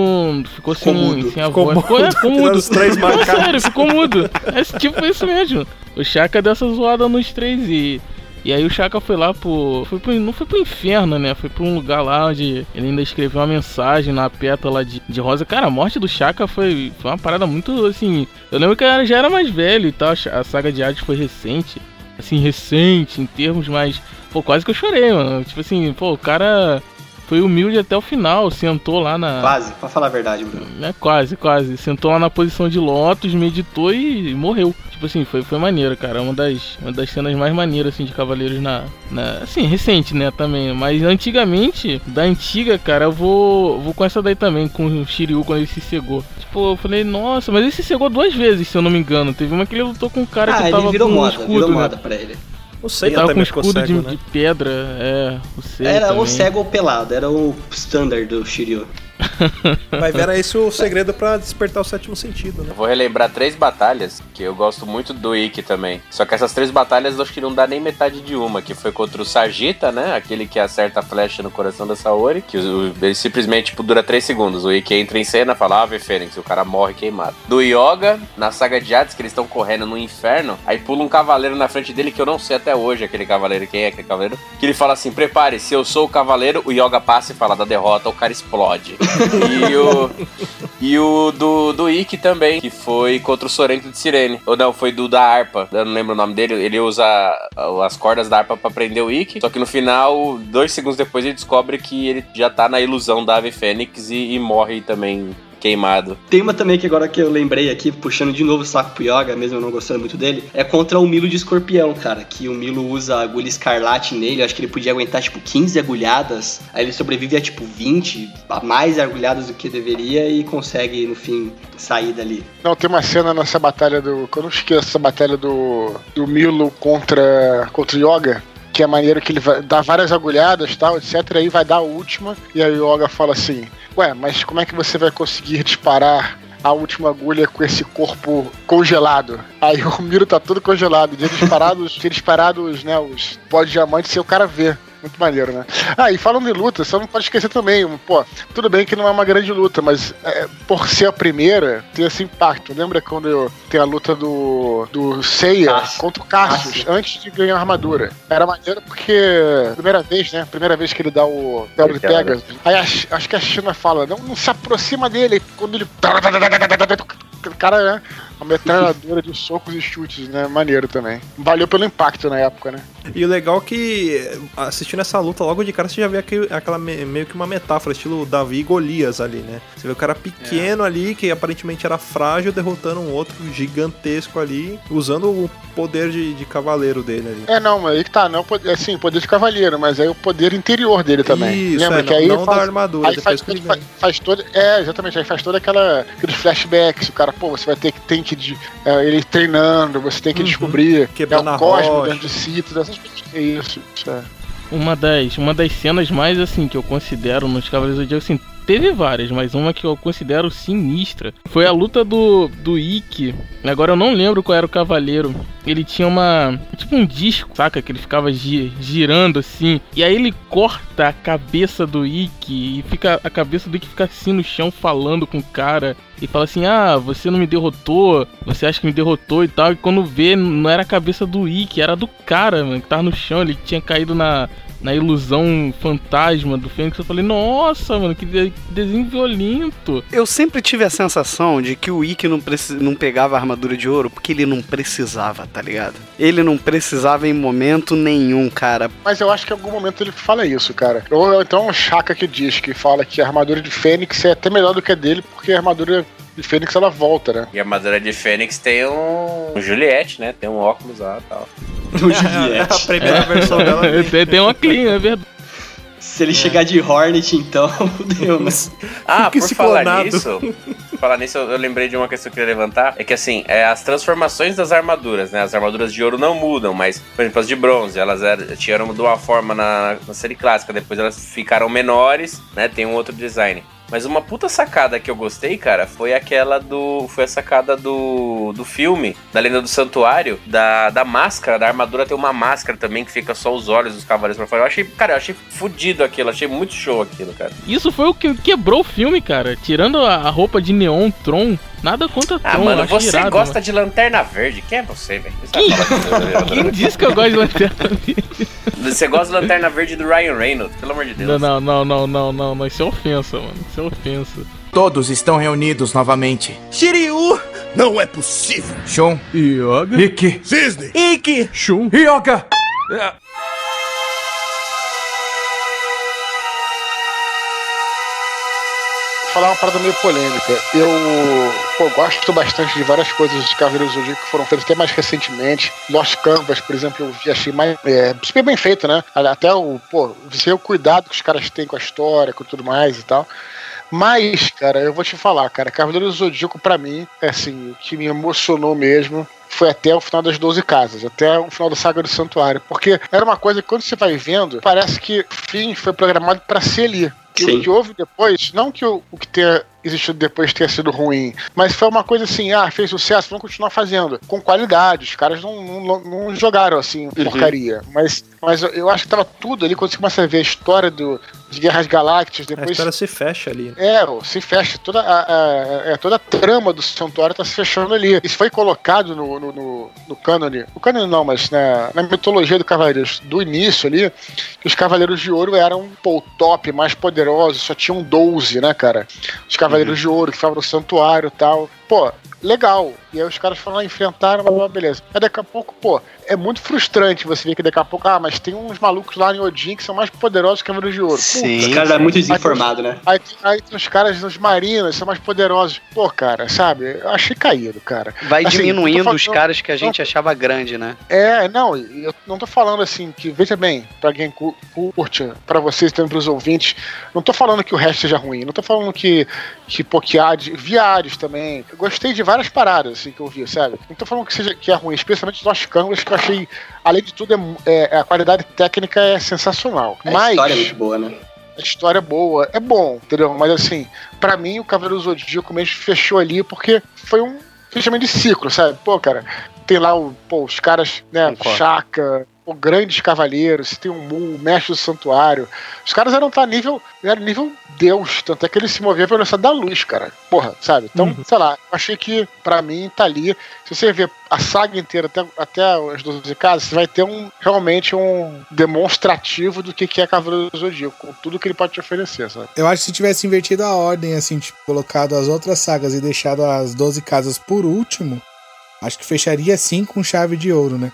ficou, Ficou sem, mudo. sem a Ficou voz. mudo, Ficou, é, ficou mudo. os três Não, sério, ficou mudo. É tipo isso mesmo. O Shaka deu essa zoada nos três e. E aí o Chaka foi lá pro, foi pro. Não foi pro inferno, né? Foi pra um lugar lá onde ele ainda escreveu uma mensagem na pétala de, de rosa. Cara, a morte do Chaka foi, foi uma parada muito assim. Eu lembro que eu já era mais velho e tal. A saga de Hades foi recente. Assim, recente em termos, mas. Pô, quase que eu chorei, mano. Tipo assim, pô, o cara foi humilde até o final. Sentou lá na. Quase, pra falar a verdade, Bruno. É, quase, quase. Sentou lá na posição de Lotus, meditou e morreu. Tipo assim, foi, foi maneiro, cara. Uma das, uma das cenas mais maneiras, assim, de Cavaleiros na, na. Assim, recente, né, também. Mas antigamente, da antiga, cara, eu vou, vou com essa daí também, com o Shiryu quando ele se cegou. Tipo, eu falei, nossa, mas ele se cegou duas vezes, se eu não me engano. Teve uma que ele lutou com um cara ah, que ele tava virou com um moda, escudo, virou né? moda pra ele. O Seiya tava com um também ficou escudo cego, de, né? de pedra, é. O Seiya Era também. ou cego ou pelado, era o standard do Shiryu. Vai ver, era esse o segredo pra despertar o sétimo sentido, né? Eu vou relembrar três batalhas, que eu gosto muito do Ikki também. Só que essas três batalhas eu acho que não dá nem metade de uma, que foi contra o Sagita, né? Aquele que acerta a flecha no coração da Saori, que ele simplesmente tipo, dura três segundos. O Ikki entra em cena, fala Ave Fênix, e o cara morre queimado. Do Yoga, na saga de Hades, que eles estão correndo no inferno, aí pula um cavaleiro na frente dele, que eu não sei até hoje aquele cavaleiro, quem é aquele cavaleiro, que ele fala assim, prepare-se, eu sou o cavaleiro, o Yoga passa e fala da derrota, o cara explode. e o... E o do, do Ikki também, que foi contra o Sorento de Sirene. Ou não, foi do da harpa. Eu não lembro o nome dele. Ele usa as cordas da harpa pra prender o Ikki. Só que no final, dois segundos depois, ele descobre que ele já tá na ilusão da ave fênix e, e morre também queimado. Tem uma também que agora que eu lembrei aqui, puxando de novo o saco pro Yoga, mesmo eu não gostando muito dele, é contra o Milo de escorpião, cara. Que o Milo usa agulha escarlate nele, eu acho que ele podia aguentar tipo 15 agulhadas, aí ele sobrevive a tipo 20, a mais agulhadas do que deveria e consegue no fim sair dali. Não, tem uma cena nessa batalha do. Que eu não esqueço essa batalha do. do Milo contra. contra o Yoga. Que é maneiro que ele vai dar várias agulhadas tal, etc. E aí vai dar a última. E o Yoga fala assim: Ué, mas como é que você vai conseguir disparar a última agulha com esse corpo congelado? Aí o Miro tá todo congelado. E eles parados, eles parados, né? Os pó de diamante, sem o cara ver. Muito maneiro, né? Ah, e falando em luta, você não pode esquecer também, pô, tudo bem que não é uma grande luta, mas é, por ser a primeira, tem esse impacto. Lembra quando eu, tem a luta do, do Seiya Cássio. contra o Cassius, Cássio. antes de ganhar a armadura? Era maneiro porque, primeira vez, né? Primeira vez que ele dá o Telo de Pegasus. Aí a acho que a China fala, não, não se aproxima dele. Quando ele. O cara, né? Uma metralhadora de socos e chutes, né? Maneiro também. Valeu pelo impacto na época, né? E o legal é que, assistindo essa luta, logo de cara você já vê aquele- aquela me- meio que uma metáfora, estilo Davi e Golias ali, né? Você vê o cara pequeno ali, que aparentemente era frágil, derrotando um outro gigantesco ali, usando o poder de, de cavaleiro dele ali. É, não, mas aí que tá, não, assim, poder de cavaleiro, mas aí o poder interior dele também. Isso, Lembra é, que aí não, não faz, da armadura, aí depois faz, que ele faz, faz todo, é, exatamente, aí faz toda aquela aqueles flashbacks, o cara, pô, você vai ter que tem que de- é, ele treinando, você tem que Uhum. descobrir Quebrando é o cosmo rocha. dentro de si, todas essas coisas. É isso, isso é. Uma das, uma das cenas mais assim que eu considero nos Cavaleiros do Zodíaco, assim, teve várias, mas uma que eu considero sinistra foi a luta do do Ikki. Agora eu não lembro qual era o cavaleiro. Ele tinha uma tipo um disco, saca, que ele ficava gi- girando assim. E aí ele corta a cabeça do Ikki e fica a cabeça do Ikki fica assim no chão falando com o cara e fala assim: "Ah, você não me derrotou. Você acha que me derrotou e tal". E quando vê, não era a cabeça do Ikki, era do cara, mano, que tava no chão, ele tinha caído na na ilusão fantasma do Fênix, eu falei, nossa, mano, que de- que desenho violento. Eu sempre tive a sensação de que o Ikki não, não pegava a armadura de ouro porque ele não precisava, tá ligado? Ele não precisava em momento nenhum, cara. Mas eu acho que em algum momento ele fala isso, cara. Ou então é um Chaka que diz que fala que a armadura de Fênix é até melhor do que a dele, porque a armadura de Fênix ela volta, né? E a armadura de Fênix tem um, um Juliette, né? Tem um óculos lá e tal. O Juliette. a primeira versão dela. tem, tem uma clean, é verdade. Se ele chegar de Hornet, então, deu, né? Ah, por falar clonado. nisso, falar nisso, eu eu lembrei de uma questão que eu queria levantar. É que assim, é, as transformações das armaduras, né? As armaduras de ouro não mudam, mas, por exemplo, as de bronze, elas eram, tinham de uma forma na, na série clássica, depois elas ficaram menores, né? Tem um outro design. Mas uma puta sacada que eu gostei, cara, foi aquela do. Foi a sacada do, do filme, da Lenda do Santuário, da, da máscara, da armadura tem uma máscara também que fica só os olhos dos cavaleiros pra fora. Eu achei, cara, eu achei fudido aquilo, achei muito show aquilo, cara. Isso foi o que quebrou o filme, cara. Tirando a roupa de neon Tron, nada contra Ah, Tron. mano, eu acho você irado, gosta mano. de lanterna verde. Quem é você, velho? Você Quem? disse que eu gosto de lanterna verde? Você gosta de lanterna verde do Ryan Reynolds, pelo amor de Deus. não, não, não, não, não, não. Isso é ofensa, mano. Isso é ofensa. Todos estão reunidos novamente. Shiryu! Não é possível! Shun, Yoga. Ikki, Cisne! Ikki, Shun. Yoga. Falar uma parada meio polêmica. Eu pô, gosto bastante de várias coisas de Cavaleiros do Zodíaco que foram feitas até mais recentemente. Lost Canvas, por exemplo, eu vi- achei mais é, super bem feito, né? Até o, pô, você o cuidado que os caras têm com a história, com tudo mais e tal. Mas, cara, eu vou te falar, cara, Cavaleiros do Zodíaco pra mim, é assim, o que me emocionou mesmo foi até o final das 12 casas, até o final da saga do Santuário, porque era uma coisa que quando você vai vendo, parece que o fim foi programado pra ser ali. que Sim. o que houve depois, não que o, o que ter existido depois tenha sido ruim, mas foi uma coisa assim, ah, fez sucesso, vamos continuar fazendo, com qualidade. Os caras não, não, não jogaram assim, porcaria. Mas, mas eu- acho que tava tudo ali, quando você começa a ver a história do, de Guerras Galácticas, A depois. história se fecha ali. É, ó, se fecha. Toda a, a- é, toda a trama do santuário tá se fechando ali. Isso foi colocado no, no, no, no cânone. No cânone não, mas na, na mitologia do Cavaleiros do início ali, que os Cavaleiros de Ouro eram pô, o top, mais poderosos, só tinham 12, né, cara? Os Cavaleiros de Ouro que ficavam no santuário e tal. Pô, legal. E aí os caras foram lá, enfrentaram, blá, blá, beleza. Aí daqui a pouco, pô, é muito frustrante você ver que daqui a pouco, ah, mas tem uns malucos lá em Odin que são mais poderosos que Cavaleiros de Ouro. Sim, Puta, os caras eram muito Aí desinformados, né? Aí, tem- aí tem os caras, os marinos, são mais poderosos. Pô, cara, sabe? Eu achei caído, cara. Vai Assim, diminuindo tô os falando- caras que a gente achava grande, né? É, não, eu não tô falando assim que, veja bem, pra quem cu- curte, pra vocês também pros ouvintes, não tô falando que o resto seja ruim, não tô falando que, que pô, que Hades, vi Hades também, gostei de várias paradas, assim, que eu vi, sabe? Não tô falando que, seja, que é ruim, especialmente Lost Canvas, que eu achei, além de tudo, é é- a qualidade técnica é sensacional. A Mas, história é muito boa, né? a história é boa, é bom, entendeu? Mas assim, pra mim o Cavaleiro do Zodíaco mesmo fechou ali porque foi um fechamento de ciclo, sabe? Pô, cara, tem lá o, pô, os caras, né, Concordo. Chaka, grandes cavaleiros, tem o Mu, o mestre do santuário. Os caras eram tá nível, eram nível Deus, tanto é que ele se movia pela velocidade da luz, cara. Porra, sabe? Então, sei lá, achei que pra mim tá ali. Se você ver a saga inteira até, até as 12 casas, você vai ter um realmente um demonstrativo do que que é Cavaleiro do Zodíaco, com tudo que ele pode te oferecer, sabe? Eu acho que se tivesse invertido a ordem, assim, tipo, colocado as outras sagas e deixado as 12 casas por último, acho que fecharia sim com chave de ouro, né?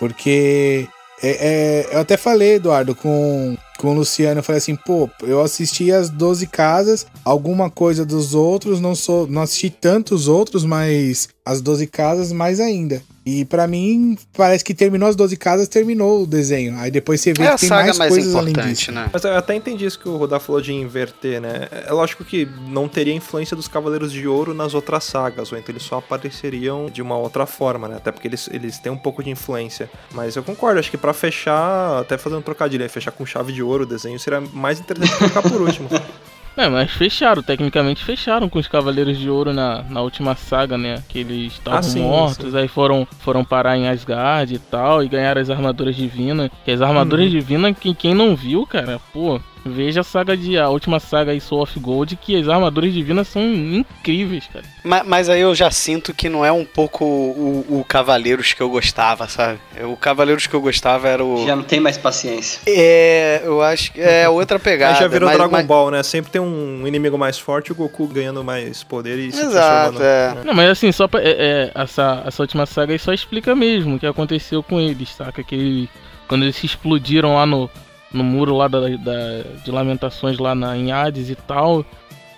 Porque é, é, eu até falei, Eduardo, com, com o Luciano, eu falei assim, pô, eu assisti as 12 casas, alguma coisa dos outros, não sou, não assisti tantos outros, mas as 12 casas mais ainda. E pra mim, parece que terminou as 12 casas, terminou o desenho. Aí depois você vê É a que tem saga mais, mais coisas além importante, disso. né? Mas eu até entendi isso que o Rodar falou de inverter, né? É lógico que não teria influência dos Cavaleiros de Ouro nas outras sagas, ou então eles só apareceriam de uma outra forma, né? Até porque eles, eles têm um pouco de influência. Mas eu concordo, acho que pra fechar, até fazendo um trocadilho aí, fechar com chave de ouro o desenho seria mais interessante colocar por último. É, mas fecharam, tecnicamente fecharam com os Cavaleiros de Ouro na, na última saga, né? Que eles estavam Ah, sim, mortos, sim. aí foram, foram parar em Asgard e tal, e ganharam as armaduras divinas. Que as armaduras Uhum. divinas, quem, quem não viu, cara, pô, veja a saga de. a última saga aí, Soul of Gold, que as armaduras divinas são incríveis, cara. Ma- Mas, aí eu já sinto que não é um pouco o, o Cavaleiros que eu gostava, sabe? O Cavaleiros que eu gostava era o. Já não tem mais paciência. É, eu acho que é outra pegada. Aí já virou mas- Dragon mas- Ball, né? Sempre tem um inimigo mais forte e o Goku ganhando mais poder e se Exato, transformando. é. né? Não, mas assim, só pra, é, é, essa, essa última saga aí só explica mesmo o que aconteceu com eles, saca? Que ele- quando eles se explodiram lá no, no muro lá da, da- de lamentações lá na, em Hades e tal.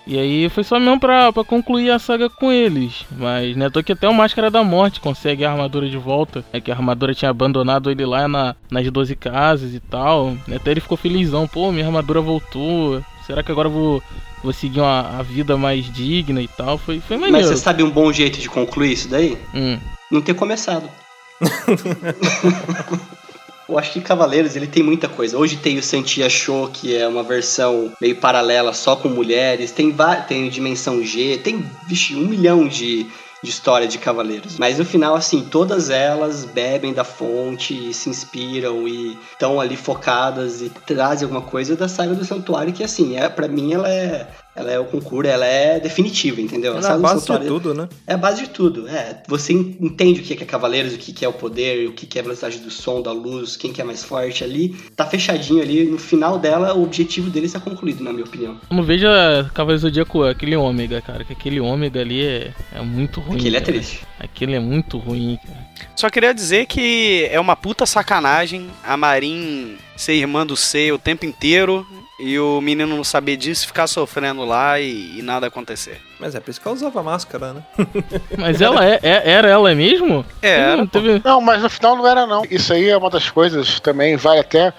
E aí foi só mesmo pra, pra concluir a saga com eles. Mas né, tô que até o Máscara da Morte consegue a armadura de volta. É que a armadura tinha abandonado ele lá na, nas 12 casas e tal. Até ele ficou felizão, pô, minha armadura voltou. Será que agora eu vou, vou seguir uma, a vida mais digna e tal? Foi, foi Mas maneiro. você sabe um bom jeito de concluir isso daí? Hum. Não ter começado. Eu acho que Cavaleiros ele tem muita coisa. Hoje tem o Santia Show, que é uma versão meio paralela só com mulheres. Tem, tem Dimensão G, tem vixe, um milhão de, de história de Cavaleiros. Mas no final, assim, todas elas bebem da fonte e se inspiram e estão ali focadas e trazem alguma coisa da saga do Santuário, que assim, é, para mim ela é. Ela é o concurso, ela é definitiva, entendeu? É saga a do base de tudo, né? é a base de tudo. É, você en- entende o que é Cavaleiros, o que é o poder, o que é a velocidade do som, da luz, quem que é mais forte ali. Tá fechadinho ali. No final dela, o objetivo dele está concluído, na minha opinião. Não veja Cavaleiro Zodíaco, aquele ômega, cara. Que aquele ômega ali é, é muito ruim. Aquele é cara. triste. Aquele é muito ruim, cara. Só queria dizer que é uma puta sacanagem a Marin ser irmã do Sei o tempo inteiro e o menino não saber disso, ficar sofrendo lá e, e nada acontecer. Mas é por isso que ela usava máscara, né? Mas ela é, é- era ela mesmo? É, era, pô. teve- Não, mas no final não era não. Isso aí é uma das coisas também, vai até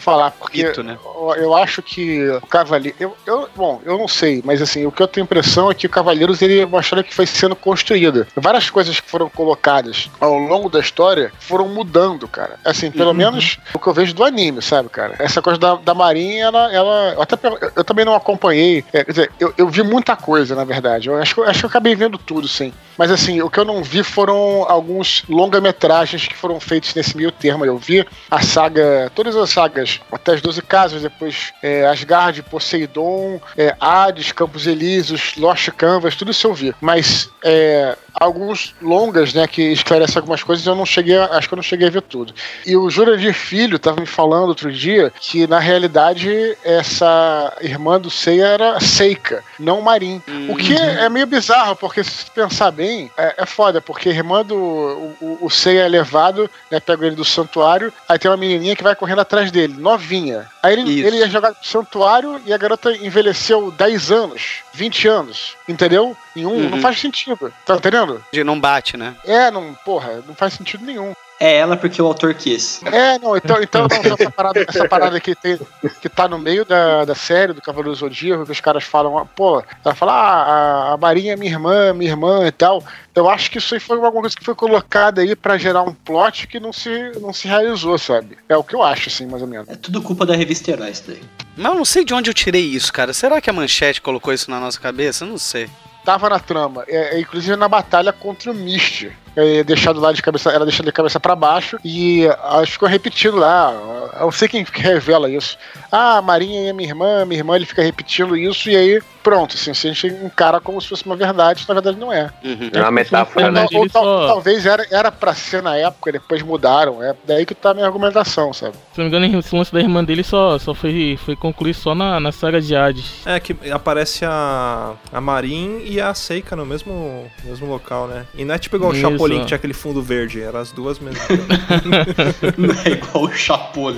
falar, porque né? eu, eu acho que o Cavaleiro. Eu, eu, bom, eu não sei, mas assim, o que eu tenho impressão é que o Cavaleiros ele é uma história que foi sendo construída. Várias coisas que foram colocadas ao longo da história foram mudando, cara. Assim, pelo Uhum. menos o que eu vejo do anime, sabe, cara? Essa coisa da, da Marinha, ela. ela eu, até, eu, eu também não acompanhei. é, quer dizer, eu, eu vi muita coisa, na verdade. Eu acho, acho que eu acabei vendo tudo, sim. Mas assim, o que eu não vi foram alguns longa-metragens que foram feitos nesse meio termo. Eu vi a saga, todas as sagas, até as 12 casas, depois é, Asgard, Poseidon, é, Hades, Campos Elíseos, Lost Canvas, tudo isso eu vi. Mas é, alguns longas, né, que esclarecem algumas coisas, eu não cheguei, a- acho que eu não cheguei a ver tudo. E o Jurandir Filho estava me falando outro dia que, na realidade, essa irmã do Seiya era Seika, não Marin. O que é meio bizarro, porque se você pensar bem, é, é foda, porque a irmã do o, o- o Seiya é levado, né, pega ele do santuário, aí tem uma menininha que vai correndo atrás dele, novinha. Aí ele, Isso. ele jogado pro santuário e a garota envelheceu 10 anos, 20 anos, entendeu? Em um, não Uhum. faz sentido, tá entendendo? De não bate, né? É, não, porra, não faz sentido nenhum. É ela porque o autor quis. É, não, então, então não, essa parada, essa parada que, tem, que tá no meio da, da série do Cavaleiro do Zodíaco, que os caras falam, pô, ela fala, ah, a, a Marinha é minha irmã, minha irmã e tal. Eu acho que isso aí foi alguma coisa que foi colocada aí pra gerar um plot que não se, não se realizou, sabe? É o que eu acho, assim, mais ou menos. É tudo culpa da revista Herói, isso daí. Mas eu não sei de onde eu tirei isso, cara. Será que a manchete colocou isso na nossa cabeça? Eu não sei. Tava na trama, é, é, inclusive na batalha contra o Misty. É, deixado lá de cabeça, era deixado de cabeça pra baixo e elas ficam repetindo lá. Eu sei quem que revela isso. Ah, a Marinha é minha irmã, minha irmã, ele fica repetindo isso e aí pronto, assim, a gente encara como se fosse uma verdade, na verdade não é. Uhum. É uma metáfora, Ou, né? ou Ele tal- só- talvez era, era pra ser na época, depois mudaram. É daí que tá a minha argumentação, sabe? Se não me engano, esse lance da irmã dele só, só foi, foi concluir só na, na saga de Hades. É que aparece a, a Marin e a Seika no mesmo, mesmo local, né? E não é tipo igual o. Chapolin que tinha aquele fundo verde, eram as duas mesmo. Não é igual o Chapolin.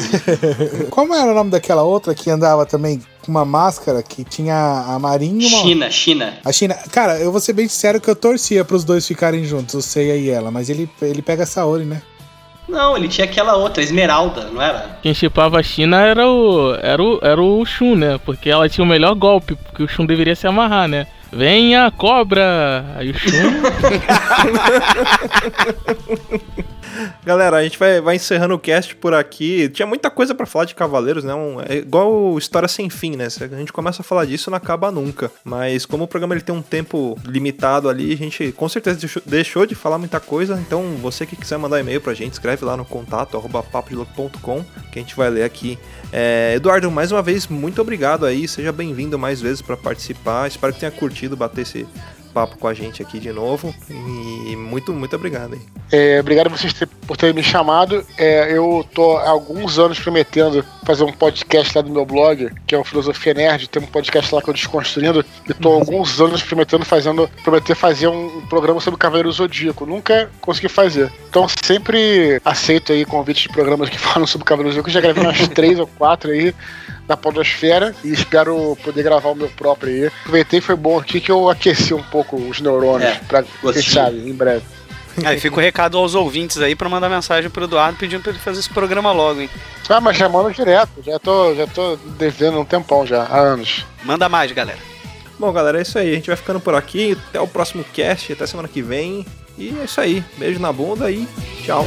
Como era o nome daquela outra que andava também com uma máscara que tinha a Marinha e uma. China, China. A China. Cara, eu vou ser bem sincero que eu torcia pros dois ficarem juntos, o Seiya e ela, mas ele, ele pega a Saori, né? Não, ele tinha aquela outra, Esmeralda, não era? Quem chipava a China era o, era o. era o Shun, né? Porque ela tinha o melhor golpe, porque o Shun deveria se amarrar, né? Venha, cobra! Aí o Shun. Galera, a gente vai, vai encerrando o cast por aqui. Tinha muita coisa pra falar de Cavaleiros, né? Um- é igual História Sem Fim, né? A gente começa a falar disso, não acaba nunca. Mas como o programa ele tem um tempo limitado ali, a gente com certeza deixou, deixou de falar muita coisa. Então, você que quiser mandar e-mail pra gente, escreve lá no contato, arroba que a gente vai ler aqui. É, Eduardo, mais uma vez, muito obrigado aí. Seja bem-vindo mais vezes pra participar. Espero que tenha curtido bater esse papo com a gente aqui de novo. E muito, muito obrigado aí. É, obrigado a vocês ter- por terem me chamado. É, eu tô há alguns anos prometendo fazer um podcast lá do meu blog, que é o Filosofia Nerd. Tem um podcast lá que eu desconstruindo. E tô há alguns anos prometendo fazendo, prometer fazer um, um programa sobre o Cavaleiro Zodíaco. Nunca consegui fazer. Então sempre aceito aí convites de programas que falam sobre o Cavaleiro Zodíaco. Eu já gravei umas três ou quatro aí da Podosfera e espero poder gravar o meu próprio aí. Aproveitei, foi bom aqui que eu aqueci um pouco os neurônios, É, pra quem sabe, em breve. Aí fica o recado aos ouvintes aí pra mandar mensagem pro Eduardo pedindo pra ele fazer esse programa logo, hein? Ah, mas já mando direto. Já tô, já tô devendo um tempão já, há anos. Manda mais, galera. Bom, galera, é isso aí. A gente vai ficando por aqui. Até o próximo cast, até semana que vem. E é isso aí. Beijo na bunda e tchau.